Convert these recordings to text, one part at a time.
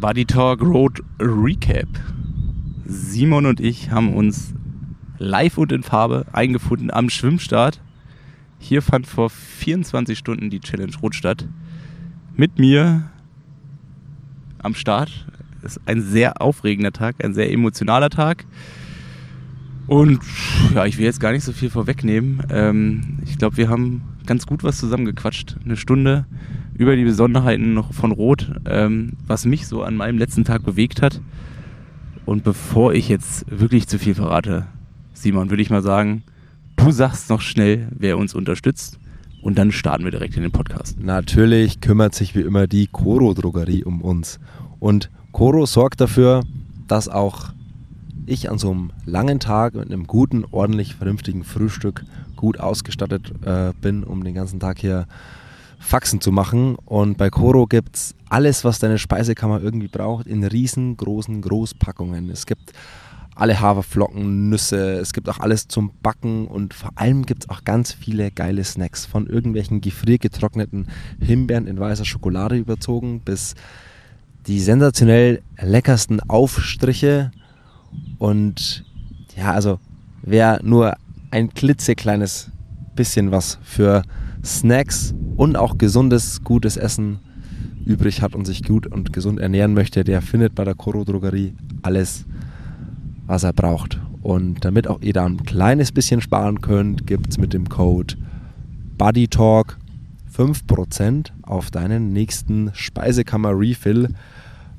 Buddy Talk Road Recap. Simon und ich haben uns live und in Farbe eingefunden am Schwimmstart. Hier fand vor 24 Stunden die Challenge Rot statt. Mit mir am Start. Ist ein sehr aufregender Tag, ein sehr emotionaler Tag. Und ja, ich will jetzt gar nicht so viel vorwegnehmen. Ähm, ich glaube, wir haben ganz gut was zusammengequatscht. Eine Stunde über die Besonderheiten noch von Rot, ähm, was mich so an meinem letzten Tag bewegt hat. Und bevor ich jetzt wirklich zu viel verrate, Simon, würde ich mal sagen, du sagst noch schnell, wer uns unterstützt. Und dann starten wir direkt in den Podcast. Natürlich kümmert sich wie immer die Coro Drogerie um uns. Und Coro sorgt dafür, dass auch ich an so einem langen Tag mit einem guten, ordentlich, vernünftigen Frühstück gut ausgestattet äh, bin, um den ganzen Tag hier Faxen zu machen. Und bei Coro gibt es alles, was deine Speisekammer irgendwie braucht, in riesengroßen Großpackungen. Es gibt alle Haferflocken, Nüsse, es gibt auch alles zum Backen und vor allem gibt es auch ganz viele geile Snacks. Von irgendwelchen gefriergetrockneten Himbeeren in weißer Schokolade überzogen bis die sensationell leckersten Aufstriche. Und ja, also wer nur ein klitzekleines bisschen was für Snacks und auch gesundes, gutes Essen übrig hat und sich gut und gesund ernähren möchte, der findet bei der Coro Drogerie alles, was er braucht. Und damit auch ihr da ein kleines bisschen sparen könnt, gibt es mit dem Code BuddyTalk 5% auf deinen nächsten Speisekammer-Refill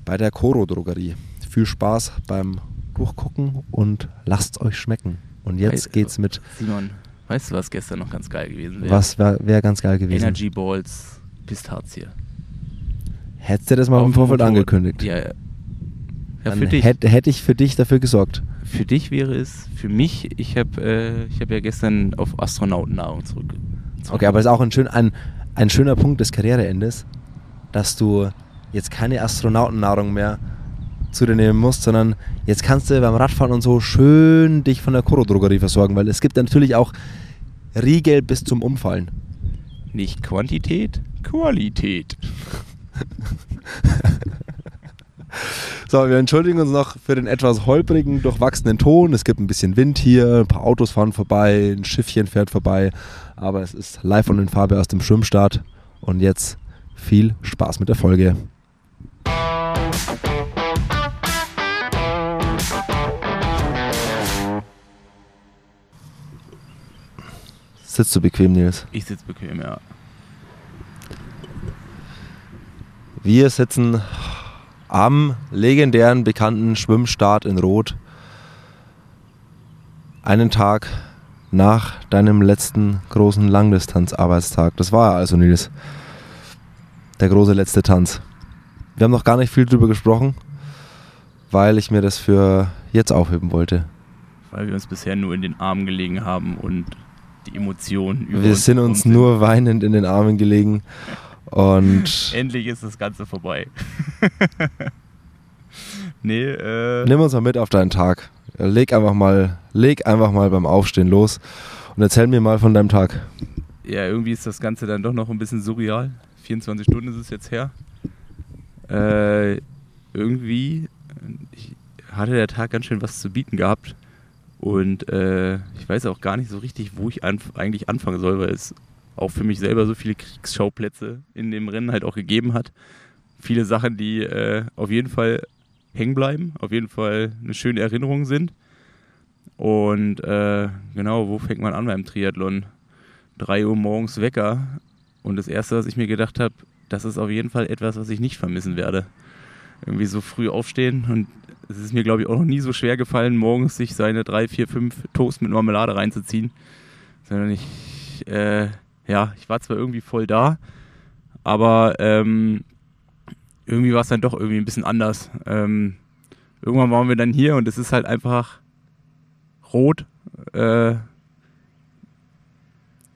bei der Coro Drogerie. Viel Spaß beim Durchgucken und lasst euch schmecken. Und jetzt geht's mit. Simon, weißt du, was gestern noch ganz geil gewesen wäre? Was wäre wär ganz geil gewesen? Energy Balls Pistazie. Hättest du das mal Auf im Vorfeld angekündigt? Ja, ja. Ja, für dich. Hätte, hätte ich für dich dafür gesorgt. Für dich wäre es, für mich, ich habe äh, ich hab ja gestern auf Astronautennahrung zurück. Okay, aber das ist auch ein, schön, ein, ein schöner Punkt des Karriereendes, dass du jetzt keine Astronautennahrung mehr zu dir nehmen musst, sondern jetzt kannst du beim Radfahren und so schön dich von der Koro-Drogerie versorgen, weil es gibt natürlich auch Riegel bis zum Umfallen. Nicht Quantität, Qualität. So, wir entschuldigen uns noch für den etwas holprigen, durchwachsenen Ton. Es gibt ein bisschen Wind hier, ein paar Autos fahren vorbei, ein Schiffchen fährt vorbei. Aber es ist live und in Farbe aus dem Schwimmstart. Und jetzt viel Spaß mit der Folge. Sitzt du bequem, Nils? Ich sitze bequem, ja. Wir sitzen am legendären bekannten Schwimmstart in Rot. Einen Tag nach deinem letzten großen Langdistanzarbeitstag. Das war also Nils. Der große letzte Tanz. Wir haben noch gar nicht viel drüber gesprochen, weil ich mir das für jetzt aufheben wollte. Weil wir uns bisher nur in den Armen gelegen haben und die Emotionen über Wir uns sind uns nur weinend in den Armen gelegen und Endlich ist das Ganze vorbei. nee, äh. Nimm uns mal mit auf deinen Tag. Leg einfach mal, leg einfach mal beim Aufstehen los und erzähl mir mal von deinem Tag. Ja, irgendwie ist das Ganze dann doch noch ein bisschen surreal. 24 Stunden ist es jetzt her. Äh, irgendwie ich hatte der Tag ganz schön was zu bieten gehabt. Und äh, ich weiß auch gar nicht so richtig, wo ich anf eigentlich anfangen soll, weil es auch für mich selber so viele Kriegsschauplätze in dem Rennen halt auch gegeben hat. Viele Sachen, die äh, auf jeden Fall hängen bleiben, auf jeden Fall eine schöne Erinnerung sind. Und äh, genau, wo fängt man an beim Triathlon? 3 Uhr morgens Wecker. Und das Erste, was ich mir gedacht habe, das ist auf jeden Fall etwas, was ich nicht vermissen werde. Irgendwie so früh aufstehen. Und es ist mir, glaube ich, auch noch nie so schwer gefallen, morgens sich seine 3, 4, 5 Toast mit Marmelade reinzuziehen. Sondern ich, äh, ja, ich war zwar irgendwie voll da, aber ähm, irgendwie war es dann doch irgendwie ein bisschen anders. Ähm, irgendwann waren wir dann hier und es ist halt einfach rot. Äh,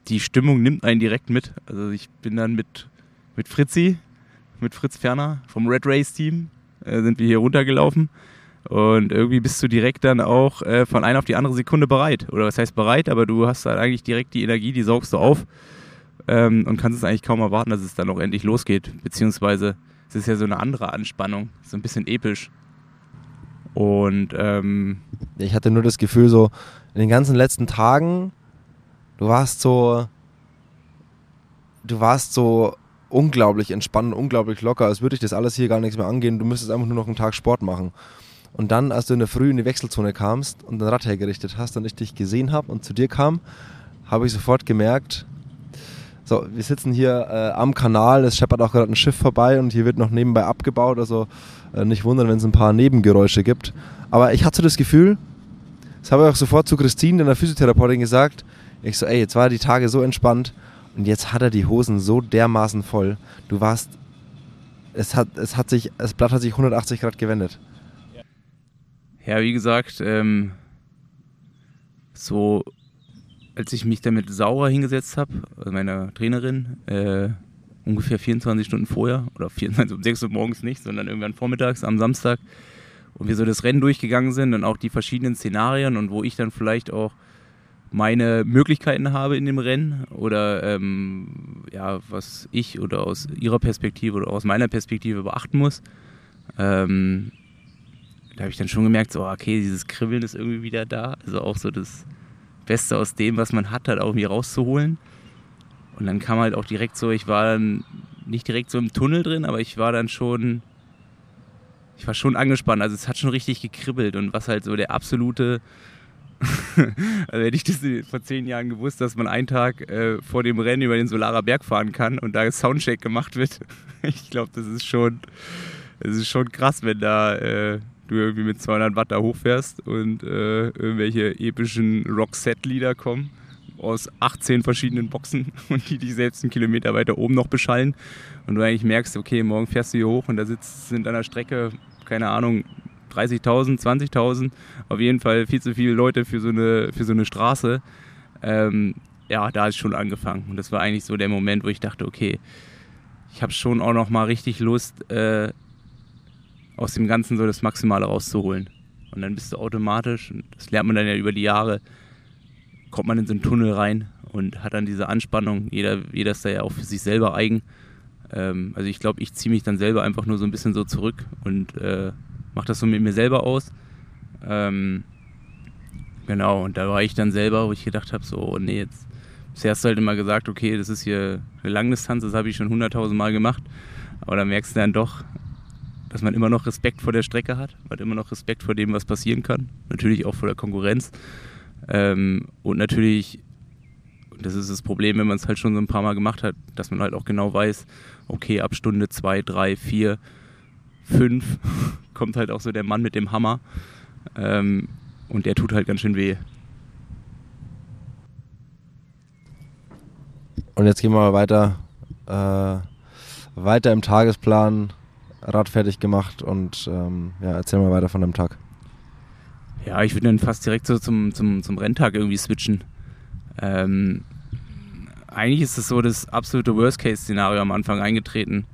die Stimmung nimmt einen direkt mit. Also ich bin dann mit, mit Fritzi, mit Fritz Ferner vom Red Race Team, äh, sind wir hier runtergelaufen. Und irgendwie bist du direkt dann auch äh, von einer auf die andere Sekunde bereit. Oder was heißt bereit, aber du hast halt eigentlich direkt die Energie, die saugst du auf ähm, und kannst es eigentlich kaum erwarten, dass es dann auch endlich losgeht. Beziehungsweise es ist ja so eine andere Anspannung, so ein bisschen episch. Und ähm, ich hatte nur das Gefühl, so in den ganzen letzten Tagen, du warst so, du warst so unglaublich entspannt, unglaublich locker, als würde ich das alles hier gar nichts mehr angehen. Du müsstest einfach nur noch einen Tag Sport machen. Und dann, als du in der Früh in die Wechselzone kamst und dein Rad hergerichtet hast und ich dich gesehen habe und zu dir kam, habe ich sofort gemerkt, so, wir sitzen hier äh, am Kanal, es scheppert auch gerade ein Schiff vorbei und hier wird noch nebenbei abgebaut, also äh, nicht wundern, wenn es ein paar Nebengeräusche gibt. Aber ich hatte das Gefühl, das habe ich auch sofort zu Christine, der Physiotherapeutin, gesagt, ich so, ey, jetzt war die Tage so entspannt und jetzt hat er die Hosen so dermaßen voll. Du warst, es hat, es hat sich, das Blatt hat sich 180 Grad gewendet. Ja, wie gesagt, ähm, so als ich mich damit Saurer hingesetzt habe, also meiner Trainerin, äh, ungefähr 24 Stunden vorher, oder 24, um 6 Uhr morgens nicht, sondern irgendwann vormittags am Samstag, und wir so das Rennen durchgegangen sind und auch die verschiedenen Szenarien und wo ich dann vielleicht auch meine Möglichkeiten habe in dem Rennen oder ähm, ja, was ich oder aus ihrer Perspektive oder aus meiner Perspektive beachten muss. Ähm, da habe ich dann schon gemerkt, so, okay, dieses Kribbeln ist irgendwie wieder da. Also auch so das Beste aus dem, was man hat, halt auch irgendwie rauszuholen. Und dann kam halt auch direkt so, ich war dann nicht direkt so im Tunnel drin, aber ich war dann schon, ich war schon angespannt. Also es hat schon richtig gekribbelt und was halt so der absolute, also hätte ich das vor zehn Jahren gewusst, dass man einen Tag äh, vor dem Rennen über den Solarer Berg fahren kann und da Soundcheck gemacht wird. ich glaube, das ist schon, das ist schon krass, wenn da äh, du irgendwie mit 200 Watt da hochfährst und äh, irgendwelche epischen Rock-Set-Lieder kommen aus 18 verschiedenen Boxen und die dich selbst einen Kilometer weiter oben noch beschallen und du eigentlich merkst, okay, morgen fährst du hier hoch und da sitzt, sind an der Strecke, keine Ahnung, 30.000, 20.000, auf jeden Fall viel zu viele Leute für so eine, für so eine Straße. Ähm, ja, da ist schon angefangen und das war eigentlich so der Moment, wo ich dachte, okay, ich habe schon auch noch mal richtig Lust, äh, aus dem Ganzen so das Maximale rauszuholen. Und dann bist du automatisch, und das lernt man dann ja über die Jahre, kommt man in so einen Tunnel rein und hat dann diese Anspannung. Jeder, jeder ist da ja auch für sich selber eigen. Ähm, also ich glaube, ich ziehe mich dann selber einfach nur so ein bisschen so zurück und äh, mache das so mit mir selber aus. Ähm, genau, und da war ich dann selber, wo ich gedacht habe, so, oh nee, jetzt, bisher hast du halt immer gesagt, okay, das ist hier eine Langdistanz, das habe ich schon hunderttausend Mal gemacht. Aber dann merkst du dann doch, dass man immer noch Respekt vor der Strecke hat, man hat immer noch Respekt vor dem, was passieren kann. Natürlich auch vor der Konkurrenz. Ähm, und natürlich, das ist das Problem, wenn man es halt schon so ein paar Mal gemacht hat, dass man halt auch genau weiß, okay, ab Stunde 2, 3, 4, 5 kommt halt auch so der Mann mit dem Hammer. Ähm, und der tut halt ganz schön weh. Und jetzt gehen wir mal weiter, äh, weiter im Tagesplan. Rad fertig gemacht und ähm, ja, erzähl mal weiter von dem Tag. Ja, ich würde dann fast direkt so zum, zum, zum Renntag irgendwie switchen. Ähm, eigentlich ist es so das absolute Worst-Case-Szenario am Anfang eingetreten.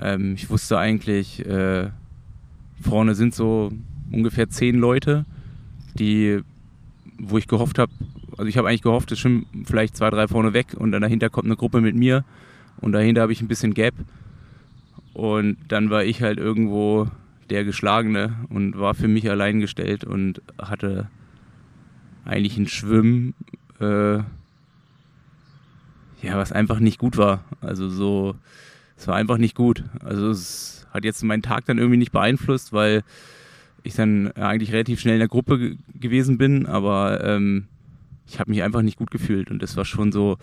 Ähm, ich wusste eigentlich, äh, vorne sind so ungefähr zehn Leute, die, wo ich gehofft habe, also ich habe eigentlich gehofft, es schwimmen vielleicht zwei, drei vorne weg und dann dahinter kommt eine Gruppe mit mir und dahinter habe ich ein bisschen Gap. Und dann war ich halt irgendwo der Geschlagene und war für mich allein gestellt und hatte eigentlich ein Schwimmen, äh, ja, was einfach nicht gut war. Also so, es war einfach nicht gut. Also es hat jetzt meinen Tag dann irgendwie nicht beeinflusst, weil ich dann eigentlich relativ schnell in der Gruppe gewesen bin, aber ähm, ich habe mich einfach nicht gut gefühlt und das war schon so,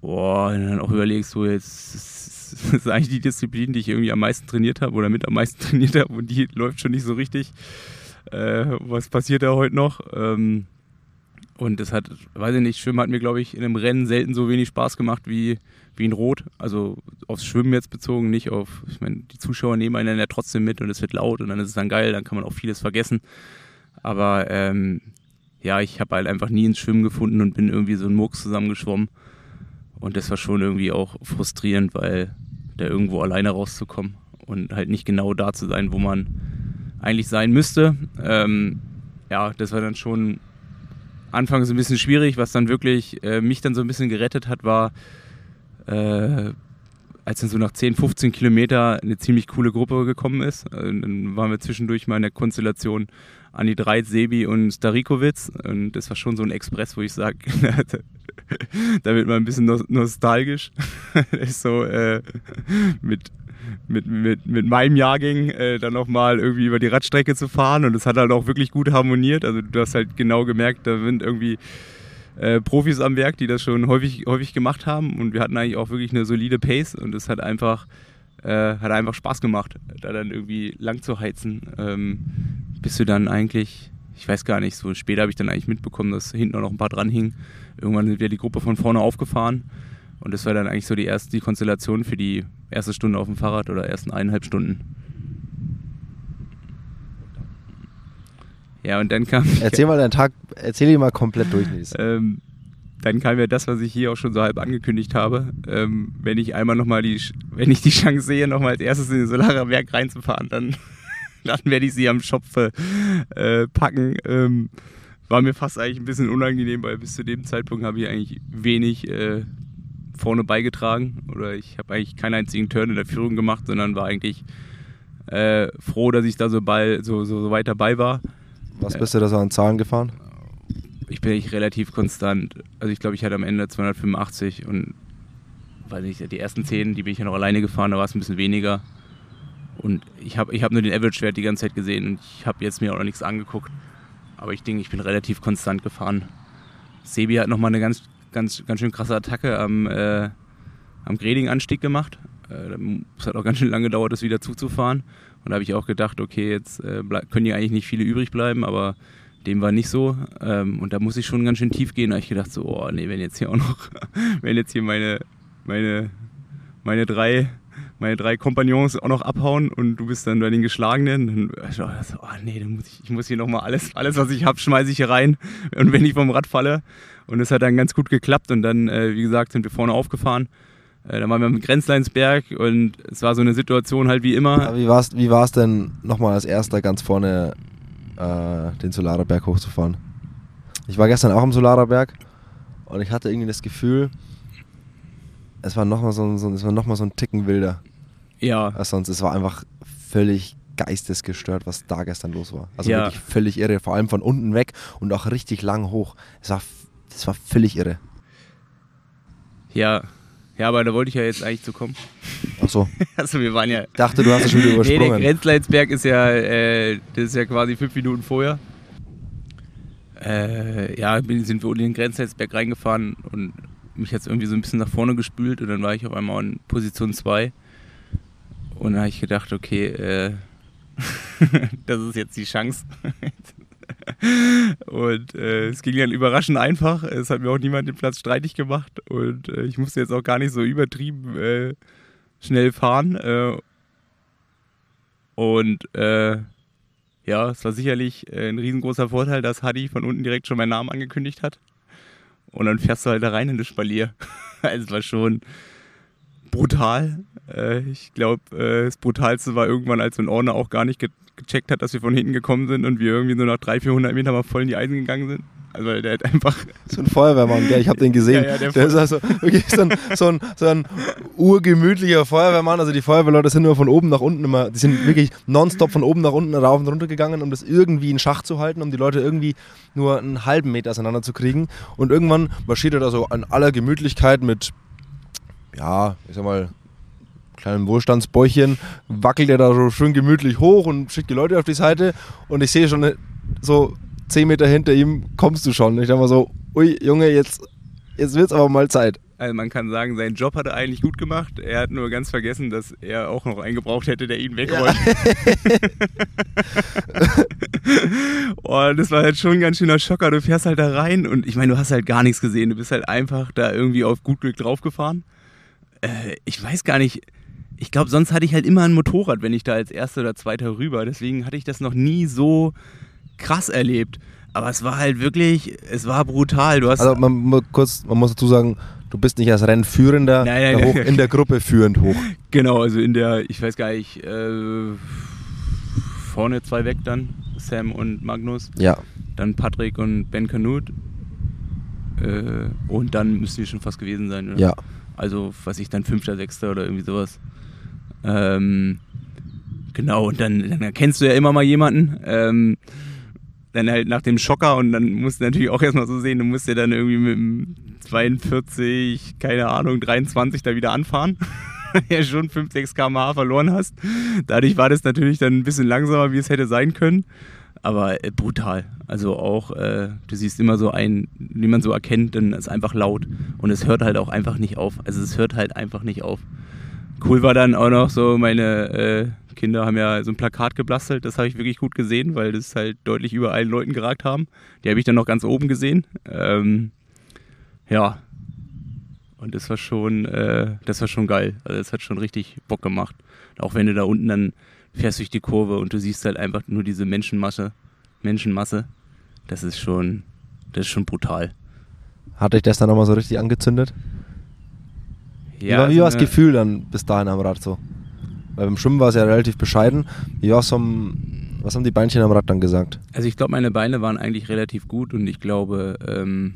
boah, du dann auch überlegst, so jetzt das ist eigentlich die Disziplin, die ich irgendwie am meisten trainiert habe oder mit am meisten trainiert habe und die läuft schon nicht so richtig. Äh, was passiert da heute noch? Ähm, und das hat, weiß ich nicht, Schwimmen hat mir, glaube ich, in einem Rennen selten so wenig Spaß gemacht wie, wie in Rot. Also aufs Schwimmen jetzt bezogen, nicht auf, ich meine, die Zuschauer nehmen einen ja trotzdem mit und es wird laut und dann ist es dann geil, dann kann man auch vieles vergessen. Aber ähm, ja, ich habe halt einfach nie ins Schwimmen gefunden und bin irgendwie so ein Murks zusammengeschwommen. Und das war schon irgendwie auch frustrierend, weil da irgendwo alleine rauszukommen und halt nicht genau da zu sein, wo man eigentlich sein müsste. Ähm, ja, das war dann schon anfangs ein bisschen schwierig. Was dann wirklich äh, mich dann so ein bisschen gerettet hat, war, äh, als dann so nach 10, 15 Kilometer eine ziemlich coole Gruppe gekommen ist, äh, dann waren wir zwischendurch mal in der Konstellation Andi Dreit, Sebi und Starikowitz. Und das war schon so ein Express, wo ich sage, da wird man ein bisschen nostalgisch. so äh, mit, mit, mit, mit meinem Jahrgang äh, dann nochmal irgendwie über die Radstrecke zu fahren. Und es hat halt auch wirklich gut harmoniert. Also du hast halt genau gemerkt, da sind irgendwie äh, Profis am Werk, die das schon häufig, häufig gemacht haben. Und wir hatten eigentlich auch wirklich eine solide Pace und es hat einfach, äh, hat einfach Spaß gemacht, da dann irgendwie lang zu heizen. Ähm, bis du dann eigentlich, ich weiß gar nicht, so später habe ich dann eigentlich mitbekommen, dass hinten auch noch ein paar dran hingen. Irgendwann sind wir die Gruppe von vorne aufgefahren. Und das war dann eigentlich so die erste die Konstellation für die erste Stunde auf dem Fahrrad oder ersten eineinhalb Stunden. Ja, und dann kam. Erzähl mal deinen Tag, erzähl ihn mal komplett durch. Ähm, dann kam ja das, was ich hier auch schon so halb angekündigt habe. Ähm, wenn ich einmal nochmal die, wenn ich die Chance sehe, nochmal als erstes in den Solarer Werk reinzufahren, dann, dann werde ich sie am Schopf äh, packen. Ähm, war mir fast eigentlich ein bisschen unangenehm, weil bis zu dem Zeitpunkt habe ich eigentlich wenig äh, vorne beigetragen oder ich habe eigentlich keinen einzigen Turn in der Führung gemacht, sondern war eigentlich äh, froh, dass ich da so, ball, so, so, so weit dabei war. Was bist du da so an Zahlen gefahren? Ich bin eigentlich relativ konstant. Also ich glaube, ich hatte am Ende 285 und weiß nicht, die ersten 10, die bin ich ja noch alleine gefahren, da war es ein bisschen weniger. Und ich habe ich hab nur den Average-Wert die ganze Zeit gesehen und ich habe jetzt mir auch noch nichts angeguckt. Aber ich denke, ich bin relativ konstant gefahren. Sebi hat nochmal eine ganz, ganz, ganz schön krasse Attacke am, äh, am Greding-Anstieg gemacht. Äh, es hat auch ganz schön lange gedauert, das wieder zuzufahren. Und da habe ich auch gedacht, okay, jetzt äh, können hier eigentlich nicht viele übrig bleiben, aber dem war nicht so. Ähm, und da muss ich schon ganz schön tief gehen. Da habe ich gedacht, so, oh nee, wenn jetzt hier auch noch, wenn jetzt hier meine, meine, meine drei, meine drei Kompagnons auch noch abhauen und du bist dann bei den Geschlagenen, dann so, oh nee, dann muss ich, ich muss hier nochmal alles, alles, was ich habe, schmeiße ich hier rein. Und wenn ich vom Rad falle. Und es hat dann ganz gut geklappt und dann, äh, wie gesagt, sind wir vorne aufgefahren. Äh, dann waren wir am Grenzleinsberg und es war so eine Situation halt wie immer. Ja, wie war es wie war's denn nochmal als erster ganz vorne äh, den Solarerberg hochzufahren? Ich war gestern auch am Solarerberg und ich hatte irgendwie das Gefühl, es war nochmal so, so, noch so ein Ticken wilder. Ja. Als sonst. Es war einfach völlig geistesgestört, was da gestern los war. Also ja. wirklich völlig irre. Vor allem von unten weg und auch richtig lang hoch. Es war, das war völlig irre. Ja, ja, aber da wollte ich ja jetzt eigentlich zu kommen. Ach so. Also wir waren ja. Ich dachte, du hast es schon wieder übersprungen. Nee, der Grenzleinsberg ist ja, äh, das ist ja quasi fünf Minuten vorher. Äh, ja, sind wir unten in den Grenzleinsberg reingefahren und mich jetzt irgendwie so ein bisschen nach vorne gespült und dann war ich auf einmal in Position 2. Und da habe ich gedacht, okay, äh, das ist jetzt die Chance. Und äh, es ging dann überraschend einfach. Es hat mir auch niemand den Platz streitig gemacht. Und äh, ich musste jetzt auch gar nicht so übertrieben äh, schnell fahren. Äh. und äh, ja, es war sicherlich äh, ein riesengroßer Vorteil, dass Hadi von unten direkt schon meinen Namen angekündigt hat. Und dann fährst du halt da rein in das Spalier. also es war schon brutal. ich glaube, das Brutalste war irgendwann, als so ein Ordner auch gar nicht gecheckt hat, dass wir von hinten gekommen sind und wir irgendwie nur nach 300, 400 Metern mal voll in die Eisen gegangen sind. Also der hat einfach... So ein Feuerwehrmann, gell? ich habe den gesehen. Ja, ja, der, der ist also wirklich so ein, so, ein, so ein urgemütlicher Feuerwehrmann. Also die Feuerwehrleute sind nur von oben nach unten immer, die sind wirklich nonstop von oben nach unten rauf und runter gegangen, um das irgendwie in Schach zu halten, um die Leute irgendwie nur einen halben Meter auseinander zu kriegen. Und irgendwann marschiert er da so in aller Gemütlichkeit mit, ja, ich sag mal, kleinen Wohlstandsbäuchchen wackelt er da so schön gemütlich hoch und schickt die Leute auf die Seite und ich sehe schon so zehn Meter hinter ihm kommst du schon. Ich dachte mal so, ui Junge, jetzt, jetzt wird es aber mal Zeit. Also man kann sagen, seinen Job hat er eigentlich gut gemacht. Er hat nur ganz vergessen, dass er auch noch einen gebraucht hätte, der ihn wegräumt. Ja. und das war halt schon ein ganz schöner Schocker. Du fährst halt da rein und ich meine, du hast halt gar nichts gesehen. Du bist halt einfach da irgendwie auf gut Glück draufgefahren. Äh, ich weiß gar nicht, ich glaube, sonst hatte ich halt immer ein Motorrad, wenn ich da als Erster oder Zweiter rüber. Deswegen hatte ich das noch nie so krass erlebt. Aber es war halt wirklich, es war brutal. Du hast also man, kurz, man muss dazu sagen, du bist nicht als Rennführender nein, nein, hoch, in der Gruppe führend hoch. Genau, also in der, ich weiß gar nicht, äh, vorne zwei weg dann, Sam und Magnus. Ja. Dann Patrick und Ben Canute. Äh, und dann müssten wir schon fast gewesen sein. Oder? Ja. Also, was ich dann Fünfter, Sechster oder irgendwie sowas. Ähm, genau, und dann, dann erkennst du ja immer mal jemanden. Ähm, dann halt nach dem Schocker und dann musst du natürlich auch erstmal so sehen, du musst ja dann irgendwie mit dem 42, keine Ahnung, 23 da wieder anfahren. ja schon 5, 6 km/h verloren hast. Dadurch war das natürlich dann ein bisschen langsamer, wie es hätte sein können. Aber äh, brutal. Also auch, äh, du siehst immer so ein, wie man so erkennt, dann ist einfach laut. Und es hört halt auch einfach nicht auf. Also es hört halt einfach nicht auf. Cool war dann auch noch so, meine äh, Kinder haben ja so ein Plakat geblastelt, das habe ich wirklich gut gesehen, weil das halt deutlich über allen Leuten geragt haben. Die habe ich dann noch ganz oben gesehen. Ähm, ja. Und das war schon, äh, das war schon geil. Also das hat schon richtig Bock gemacht. Auch wenn du da unten dann fährst durch die Kurve und du siehst halt einfach nur diese Menschenmasse, Menschenmasse. Das ist schon, das ist schon brutal. Hat dich das dann nochmal so richtig angezündet? Ja, wie war, wie war das Gefühl dann bis dahin am Rad so? Weil beim Schwimmen war es ja relativ bescheiden. Wie was haben, was haben die Beinchen am Rad dann gesagt? Also ich glaube, meine Beine waren eigentlich relativ gut und ich glaube, ähm,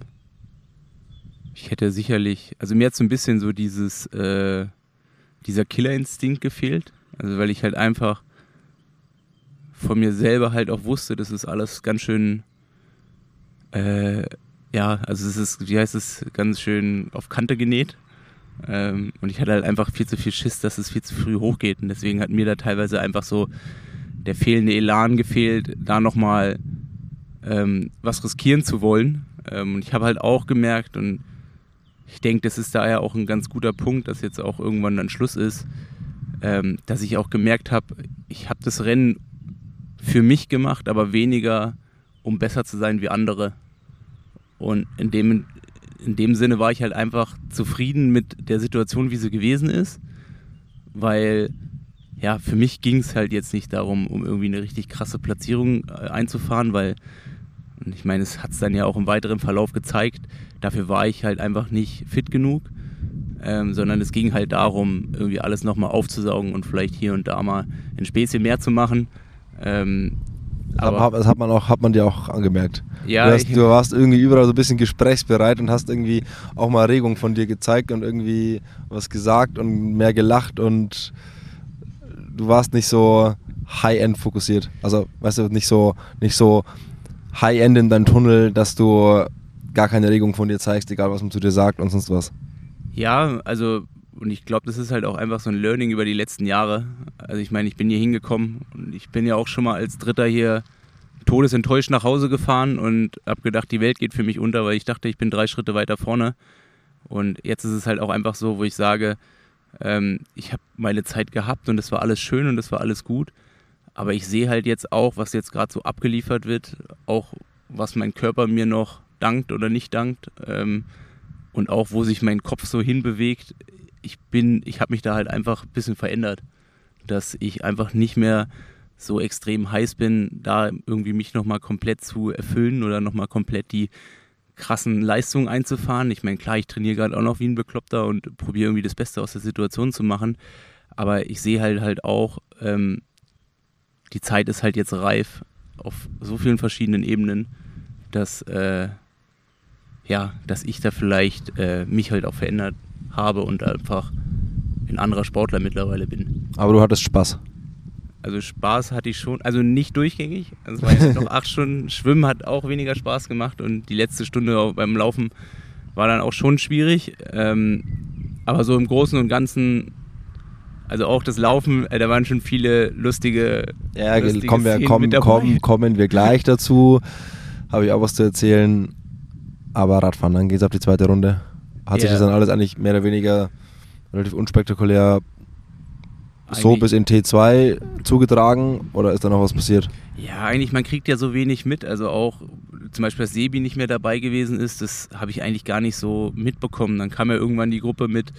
ich hätte sicherlich, also mir hat so ein bisschen so dieses, äh, dieser Killerinstinkt gefehlt. Also weil ich halt einfach von mir selber halt auch wusste, das ist alles ganz schön, äh, ja, also es ist, wie heißt es, ganz schön auf Kante genäht. Ähm, und ich hatte halt einfach viel zu viel Schiss, dass es viel zu früh hochgeht. Und deswegen hat mir da teilweise einfach so der fehlende Elan gefehlt, da nochmal ähm, was riskieren zu wollen. Ähm, und ich habe halt auch gemerkt, und ich denke, das ist daher auch ein ganz guter Punkt, dass jetzt auch irgendwann dann Schluss ist, ähm, dass ich auch gemerkt habe, ich habe das Rennen für mich gemacht, aber weniger, um besser zu sein wie andere. Und in dem, in dem Sinne war ich halt einfach zufrieden mit der Situation, wie sie gewesen ist, weil ja, für mich ging es halt jetzt nicht darum, um irgendwie eine richtig krasse Platzierung äh, einzufahren, weil ich meine, es hat es dann ja auch im weiteren Verlauf gezeigt, dafür war ich halt einfach nicht fit genug, ähm, sondern es ging halt darum, irgendwie alles nochmal aufzusaugen und vielleicht hier und da mal ein Späßchen mehr zu machen. Ähm, aber das hat man auch, hat man dir auch angemerkt. Ja, du, hast, du, warst irgendwie überall so ein bisschen gesprächsbereit und hast irgendwie auch mal Regung von dir gezeigt und irgendwie was gesagt und mehr gelacht und du warst nicht so High-End fokussiert. Also, weißt du, nicht so, nicht so High-End in deinem Tunnel, dass du gar keine Regung von dir zeigst, egal was man zu dir sagt und sonst was. Ja, also und ich glaube, das ist halt auch einfach so ein Learning über die letzten Jahre. Also ich meine, ich bin hier hingekommen und ich bin ja auch schon mal als Dritter hier todesenttäuscht nach Hause gefahren und habe gedacht, die Welt geht für mich unter, weil ich dachte, ich bin drei Schritte weiter vorne. Und jetzt ist es halt auch einfach so, wo ich sage, ähm, ich habe meine Zeit gehabt und es war alles schön und es war alles gut. Aber ich sehe halt jetzt auch, was jetzt gerade so abgeliefert wird, auch was mein Körper mir noch dankt oder nicht dankt. Ähm, und auch wo sich mein Kopf so hinbewegt ich bin, ich habe mich da halt einfach ein bisschen verändert, dass ich einfach nicht mehr so extrem heiß bin, da irgendwie mich nochmal komplett zu erfüllen oder nochmal komplett die krassen Leistungen einzufahren. Ich meine, klar, ich trainiere gerade auch noch wie ein Bekloppter und probiere irgendwie das Beste aus der Situation zu machen. Aber ich sehe halt halt auch, ähm, die Zeit ist halt jetzt reif auf so vielen verschiedenen Ebenen, dass, äh, ja, dass ich da vielleicht äh, mich halt auch verändert habe und einfach ein anderer Sportler mittlerweile bin. Aber du hattest Spaß. Also Spaß hatte ich schon, also nicht durchgängig. Also es war noch acht Stunden. Schwimmen hat auch weniger Spaß gemacht und die letzte Stunde beim Laufen war dann auch schon schwierig. Ähm, aber so im Großen und Ganzen, also auch das Laufen, äh, da waren schon viele lustige. Ja, lustige kommen, wir, kommen, kommen, kommen wir gleich dazu. Habe ich auch was zu erzählen. Aber Radfahren, dann geht es auf die zweite Runde. Hat ja. sich das dann alles eigentlich mehr oder weniger relativ unspektakulär eigentlich so bis in T2 zugetragen oder ist da noch was passiert? Ja, eigentlich, man kriegt ja so wenig mit. Also auch zum Beispiel, dass Sebi nicht mehr dabei gewesen ist, das habe ich eigentlich gar nicht so mitbekommen. Dann kam ja irgendwann die Gruppe mit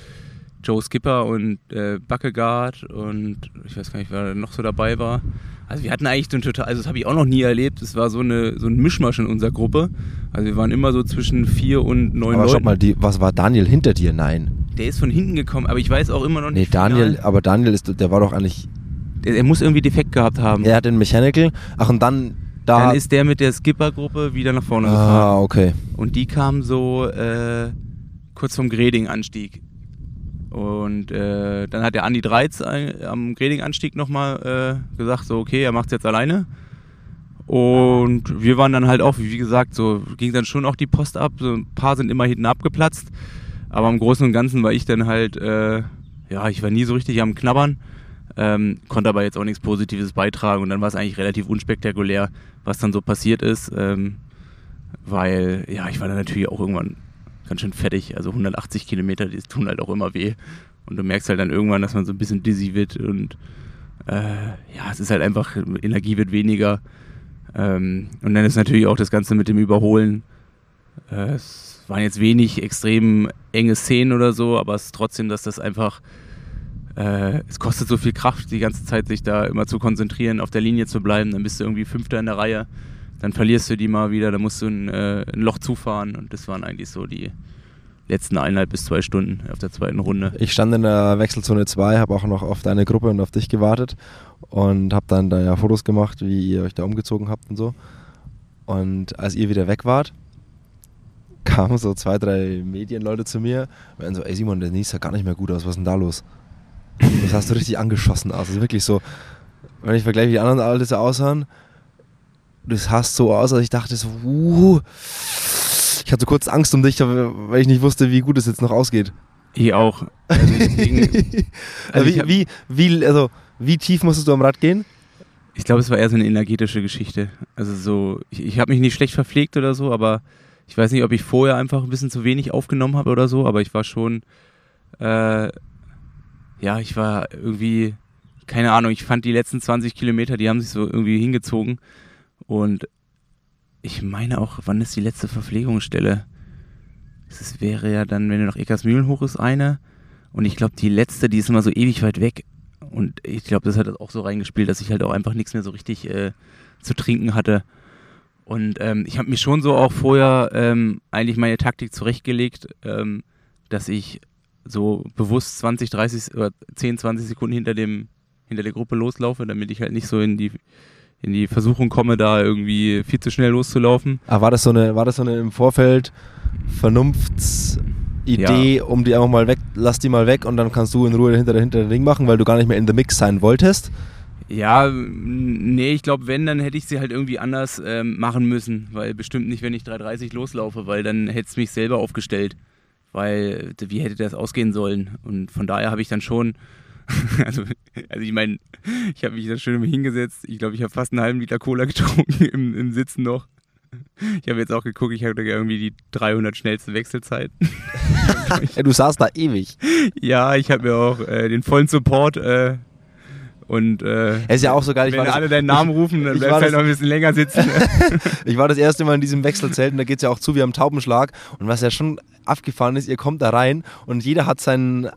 Joe Skipper und äh, Buckegaard und ich weiß gar nicht, wer noch so dabei war. Also wir hatten eigentlich so ein total, also das habe ich auch noch nie erlebt. Es war so, eine, so ein Mischmasch in unserer Gruppe. Also wir waren immer so zwischen vier und neun aber Leuten. schau mal, die, was war Daniel hinter dir? Nein. Der ist von hinten gekommen, aber ich weiß auch immer noch nicht. Nee, Daniel, final. aber Daniel ist, der war doch eigentlich. Der, er muss irgendwie defekt gehabt haben. Er hat den Mechanical. Ach und dann da. Dann ist der mit der Skipper-Gruppe wieder nach vorne ah, gefahren. Ah, okay. Und die kamen so äh, kurz vom Greding-Anstieg. Und äh, dann hat der Andi Dreiz ein- am Greding-Anstieg nochmal äh, gesagt, so okay, er macht es jetzt alleine. Und wir waren dann halt auch, wie wie gesagt, so ging dann schon auch die Post ab. So ein paar sind immer hinten abgeplatzt. Aber im Großen und Ganzen war ich dann halt, äh, ja, ich war nie so richtig am Knabbern. Ähm, konnte aber jetzt auch nichts Positives beitragen. Und dann war es eigentlich relativ unspektakulär, was dann so passiert ist. Ähm, weil, ja, ich war dann natürlich auch irgendwann ganz schön fertig. Also 180 Kilometer, die tun halt auch immer weh. Und du merkst halt dann irgendwann, dass man so ein bisschen dizzy wird und äh, ja, es ist halt einfach, Energie wird weniger. Ähm, und dann ist natürlich auch das Ganze mit dem Überholen. Äh, es waren jetzt wenig extrem enge Szenen oder so, aber es ist trotzdem, dass das einfach, äh, es kostet so viel Kraft, die ganze Zeit sich da immer zu konzentrieren, auf der Linie zu bleiben. Dann bist du irgendwie Fünfter in der Reihe, dann verlierst du die mal wieder, dann musst du ein, äh, ein Loch zufahren und das waren eigentlich so die letzten eineinhalb bis zwei Stunden auf der zweiten Runde. Ich stand in der Wechselzone 2, habe auch noch auf deine Gruppe und auf dich gewartet und habe dann da ja Fotos gemacht, wie ihr euch da umgezogen habt und so. Und als ihr wieder weg wart, kamen so zwei, drei Medienleute zu mir und meinten so, ey Simon, der sieht ja gar nicht mehr gut aus, was ist denn da los? Das hast du richtig angeschossen aus. Also wirklich so, wenn ich vergleiche, wie die anderen alle so aussahen, das sah so aus, als ich dachte so, uh, ich hatte kurz Angst um dich, weil ich nicht wusste, wie gut es jetzt noch ausgeht. Ich auch. Also deswegen, Also wie, wie, wie, also, wie tief musstest du am Rad gehen? Ich glaube, es war eher so eine energetische Geschichte. Also so, ich, ich habe mich nicht schlecht verpflegt oder so, aber ich weiß nicht, ob ich vorher einfach ein bisschen zu wenig aufgenommen habe oder so, aber ich war schon, äh, ja, ich war irgendwie, keine Ahnung, ich fand die letzten 20 Kilometer, die haben sich so irgendwie hingezogen und ich meine auch, wann ist die letzte Verpflegungsstelle? Das wäre ja dann, wenn du nach Eckersmühlen hoch ist, eine und ich glaube, die letzte, die ist immer so ewig weit weg und ich glaube, das hat auch so reingespielt, dass ich halt auch einfach nichts mehr so richtig äh, zu trinken hatte. Und ähm, ich habe mir schon so auch vorher ähm, eigentlich meine Taktik zurechtgelegt, ähm, dass ich so bewusst 20, 30 oder 10, 20 Sekunden hinter dem hinter der Gruppe loslaufe, damit ich halt nicht so in die in die Versuchung komme, da irgendwie viel zu schnell loszulaufen. Ah, war das so eine, war das so eine im Vorfeld Vernunftsidee, um die einfach mal weg, lass die mal weg und dann kannst du in Ruhe hinter, hinter den Ring machen, weil du gar nicht mehr in the Mix sein wolltest? Ja, nee, ich glaube, wenn, dann hätte ich sie halt irgendwie anders ähm, machen müssen, weil bestimmt nicht, wenn ich 3.30 loslaufe, weil dann hätte es mich selber aufgestellt, weil wie hätte das ausgehen sollen? Und von daher habe ich dann schon, also, also ich meine, ich habe mich da schön hingesetzt, ich glaube, ich habe fast einen halben Liter Cola getrunken im, im Sitzen noch. Ich habe jetzt auch geguckt, ich hatte irgendwie die 300 schnellste Wechselzeit. Ja, du saßt da ewig. ja, ich habe mir auch äh, den vollen Support äh, und äh, Es ist ja auch so geil, ich wenn alle deinen Namen rufen, dann bleibst du halt noch ein bisschen länger sitzen. ich war das erste Mal in diesem Wechselzelt und da geht es ja auch zu wie am Taubenschlag. Und was ja schon abgefahren ist, ihr kommt da rein und jeder hat seinen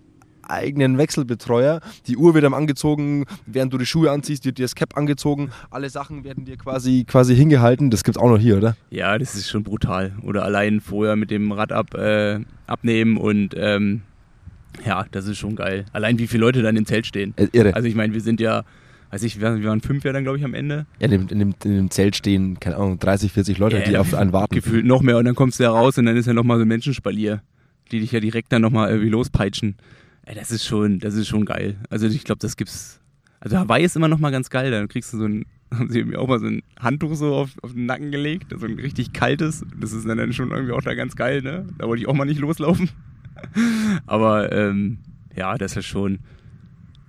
eigenen Wechselbetreuer. Die Uhr wird dann angezogen, während du die Schuhe anziehst, wird dir das Cap angezogen. Alle Sachen werden dir quasi, quasi hingehalten. Das gibt's auch noch hier, oder? ja, das ist schon brutal. Oder allein vorher mit dem Rad ab, äh, abnehmen und ähm, ja, das ist schon geil. Allein wie viele Leute dann im Zelt stehen. Äh, irre. Also ich meine, wir sind ja, weiß ich, wir wir waren fünf ja dann, glaube ich, am Ende. Ja, in dem, in, dem, in dem Zelt stehen, keine Ahnung, 30, 40 Leute, Ja, die auf einen warten. Gefühlt noch mehr und dann kommst du ja raus und dann ist ja nochmal so ein Menschenspalier, die dich ja direkt dann nochmal irgendwie lospeitschen. Ey, das ist schon, das ist schon geil. Also ich glaube, das gibt's. Also Hawaii ist immer nochmal ganz geil. Dann kriegst du so ein, haben sie mir auch mal so ein Handtuch so auf, auf den Nacken gelegt, so ein richtig kaltes. Das ist dann, schon irgendwie auch da ganz geil, ne? Da wollte ich auch mal nicht loslaufen. Aber ähm, ja, das war schon,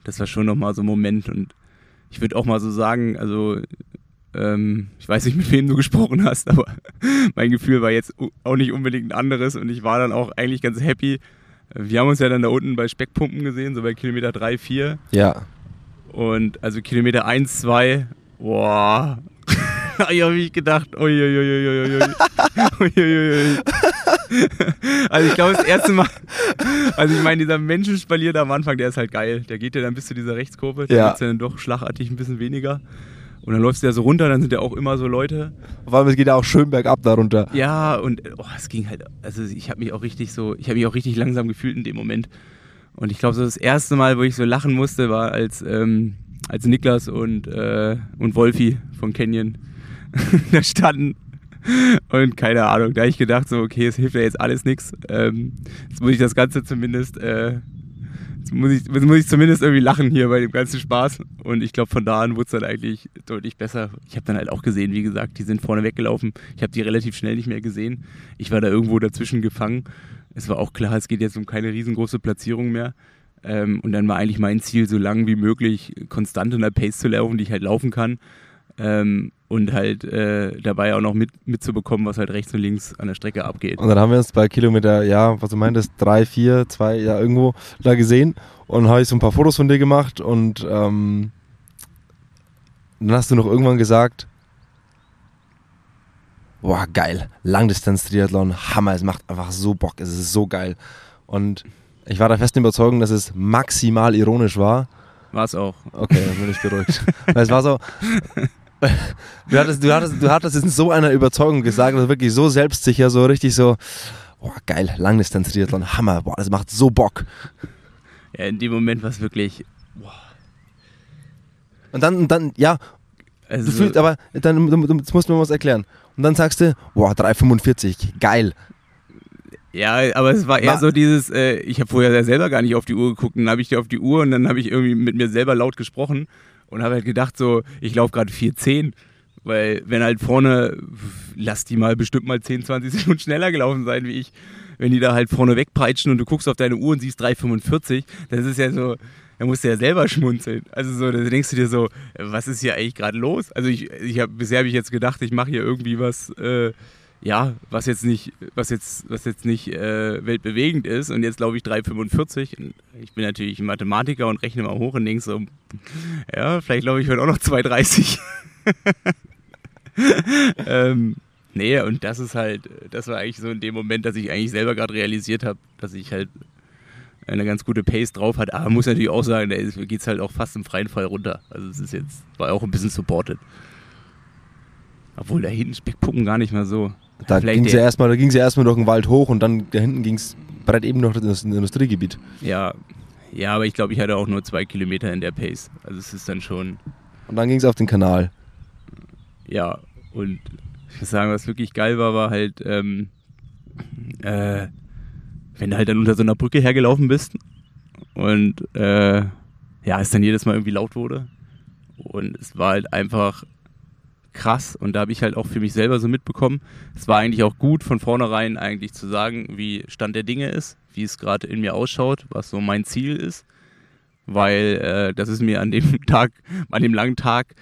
das war schon nochmal so ein Moment und ich würde auch mal so sagen, also ähm, ich weiß nicht, mit wem du gesprochen hast, aber mein Gefühl war jetzt auch nicht unbedingt ein anderes und ich war dann auch eigentlich ganz happy. Wir haben uns ja dann da unten bei Speckpumpen gesehen, so bei Kilometer 3, 4 Ja. und also Kilometer 1, 2, boah, ich habe mich gedacht, uiuiuiuiui. Uiuiui. Also ich glaube das erste Mal, also ich meine dieser Menschenspalier da am Anfang, der ist halt geil. Der geht ja dann bis zu dieser Rechtskurve, da Ja. ja dann doch schlagartig ein bisschen weniger. Und dann läufst du ja so runter, dann sind ja auch immer so Leute. Vor allem, es geht ja auch schön bergab darunter. Ja, und oh, es ging halt, also ich habe mich auch richtig so, ich habe mich auch richtig langsam gefühlt in dem Moment. Und ich glaube, so das erste Mal, wo ich so lachen musste, war als, ähm, als Niklas und, äh, und Wolfi von Canyon da standen. Und keine Ahnung, da hab ich gedacht, so, okay, es hilft ja jetzt alles nichts. Ähm, jetzt muss ich das Ganze zumindest äh, Jetzt muss ich, jetzt muss ich zumindest irgendwie lachen hier bei dem ganzen Spaß. Und ich glaube, von da an wurde es dann eigentlich deutlich besser. Ich habe dann halt auch gesehen, wie gesagt, die sind vorne weggelaufen. Ich habe die relativ schnell nicht mehr gesehen. Ich war da irgendwo dazwischen gefangen. Es war auch klar, es geht jetzt um keine riesengroße Platzierung mehr. Ähm, und dann war eigentlich mein Ziel, so lang wie möglich konstant in der Pace zu laufen, die ich halt laufen kann. Ähm, und halt äh, dabei auch noch mit, mitzubekommen, was halt rechts und links an der Strecke abgeht. Und dann haben wir uns bei Kilometer, ja, was du meintest, drei, vier, zwei, ja, irgendwo da gesehen und habe ich so ein paar Fotos von dir gemacht und ähm, dann hast du noch irgendwann gesagt, boah, geil, Langdistanz-Triathlon, Hammer, es macht einfach so Bock, es ist so geil. Und ich war der festen Überzeugung, dass es maximal ironisch war. War es auch. Okay, dann bin ich beruhigt. Weil es war so, du hattest, du, hattest, du hattest es in so einer Überzeugung gesagt, also wirklich so selbstsicher, so richtig so, boah, geil, Langdistanz-Triathlon, Hammer, boah, das macht so Bock. Ja, in dem Moment war es wirklich, boah. Und dann, dann ja, Also, du fühlst, aber dann, jetzt musst du mir was erklären. Und dann sagst du, boah, 3,45, geil. Ja, aber es war eher War- so dieses, äh, ich habe vorher ja selber gar nicht auf die Uhr geguckt, dann habe ich auf die Uhr und dann habe ich irgendwie mit mir selber laut gesprochen und habe halt gedacht so, ich laufe gerade 4,10, weil wenn halt vorne, lass die mal bestimmt mal 10, 20 Sekunden schneller gelaufen sein wie ich, wenn die da halt vorne wegpeitschen und du guckst auf deine Uhr und siehst 3,45, das ist ja so, da musst du ja selber schmunzeln. Also so, da denkst du dir so, was ist hier eigentlich gerade los? Also ich, ich hab, bisher habe ich jetzt gedacht, ich mache hier irgendwie was, äh, ja, was jetzt nicht, was jetzt, was jetzt nicht äh, weltbewegend ist und jetzt glaube ich 3,45. Und Ich bin natürlich Mathematiker und rechne mal hoch und denk so, ja, vielleicht glaube ich heute auch noch 2,30. ähm, nee, und das ist halt, das war eigentlich so in dem Moment, dass ich eigentlich selber gerade realisiert habe, dass ich halt eine ganz gute Pace drauf hat. Aber man muss natürlich auch sagen, da geht es halt auch fast im freien Fall runter. Also es ist jetzt, war auch ein bisschen supported. Obwohl da hinten Speckpuppen gar nicht mal so. Da ging der- erstmal, da erstmal durch den Wald hoch und dann da hinten ging es breit eben noch in das Industriegebiet. Ja, ja, aber ich glaube, ich hatte auch nur zwei Kilometer in der Pace. Also es ist dann schon, Und dann ging es auf den Kanal. ja, und ich muss sagen, was wirklich geil war, war halt, ähm, äh, wenn du halt dann unter so einer Brücke hergelaufen bist und äh, ja, es dann jedes Mal irgendwie laut wurde. Und es war halt einfach krass und da habe ich halt auch für mich selber so mitbekommen, es war eigentlich auch gut von vornherein eigentlich zu sagen, wie Stand der Dinge ist, wie es gerade in mir ausschaut, was so mein Ziel ist, weil äh, das ist mir an dem Tag, an dem langen Tag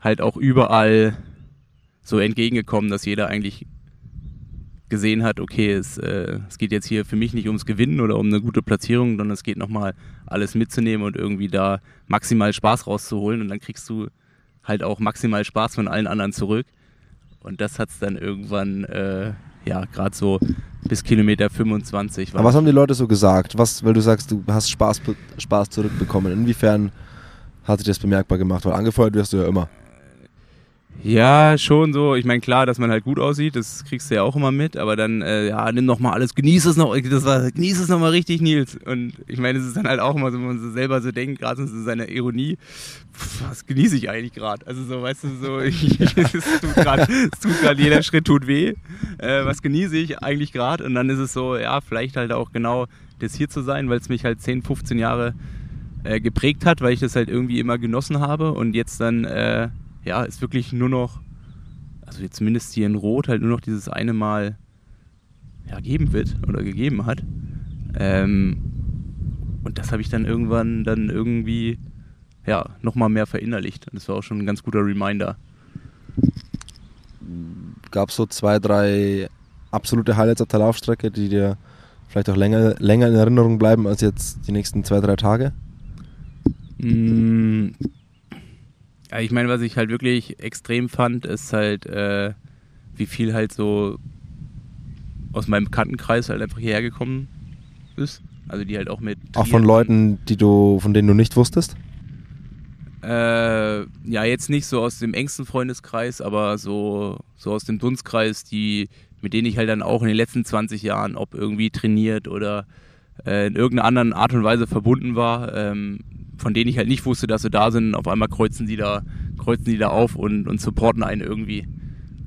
halt auch überall so entgegengekommen, dass jeder eigentlich gesehen hat, okay, es, äh, es geht jetzt hier für mich nicht ums Gewinnen oder um eine gute Platzierung, sondern es geht nochmal alles mitzunehmen und irgendwie da maximal Spaß rauszuholen und dann kriegst du halt auch maximal Spaß von allen anderen zurück. Und das hat es dann irgendwann, äh, ja, gerade so bis Kilometer 25 war. Aber was haben die Leute so gesagt? Was, weil du sagst, du hast Spaß, Spaß zurückbekommen. Inwiefern hat sich das bemerkbar gemacht? Weil angefeuert wirst du ja immer. Ja, schon so. Ich meine, klar, dass man halt gut aussieht, das kriegst du ja auch immer mit, aber dann, äh, ja, nimm noch mal alles, genieß es noch, das war, genieß es noch mal richtig, Nils. Und ich meine, es ist dann halt auch immer so, wenn man so selber so denkt, gerade so seine Ironie, pff, was genieße ich eigentlich gerade? Also so, weißt du, so, ich, es tut gerade, es tut gerade, jeder Schritt tut weh. Äh, was genieße ich eigentlich gerade? Und dann ist es so, ja, vielleicht halt auch genau das hier zu sein, weil es mich halt 10, 15 Jahre äh, geprägt hat, weil ich das halt irgendwie immer genossen habe und jetzt dann, äh, ja, ist wirklich nur noch, also jetzt zumindest hier in Rot halt nur noch dieses eine Mal ja, geben wird oder gegeben hat. Ähm, und das habe ich dann irgendwann dann irgendwie ja, nochmal mehr verinnerlicht. Und das war auch schon ein ganz guter Reminder. Gab es so zwei, drei absolute Highlights auf der Laufstrecke, die dir vielleicht auch länger, länger in Erinnerung bleiben als jetzt die nächsten zwei, drei Tage? Mm, Ja, ich meine, was ich halt wirklich extrem fand, ist halt, äh, wie viel halt so aus meinem Bekanntenkreis halt einfach hierher gekommen ist. Also die halt auch mit. Auch von Leuten, die du, von denen du nicht wusstest? Äh, ja, jetzt nicht so aus dem engsten Freundeskreis, aber so, so aus dem Dunstkreis, die, mit denen ich halt dann auch in den letzten 20 Jahren, ob irgendwie trainiert oder äh, in irgendeiner anderen Art und Weise verbunden war, ähm, von denen ich halt nicht wusste, dass sie da sind. Auf einmal kreuzen die da, kreuzen die da auf und, und supporten einen irgendwie.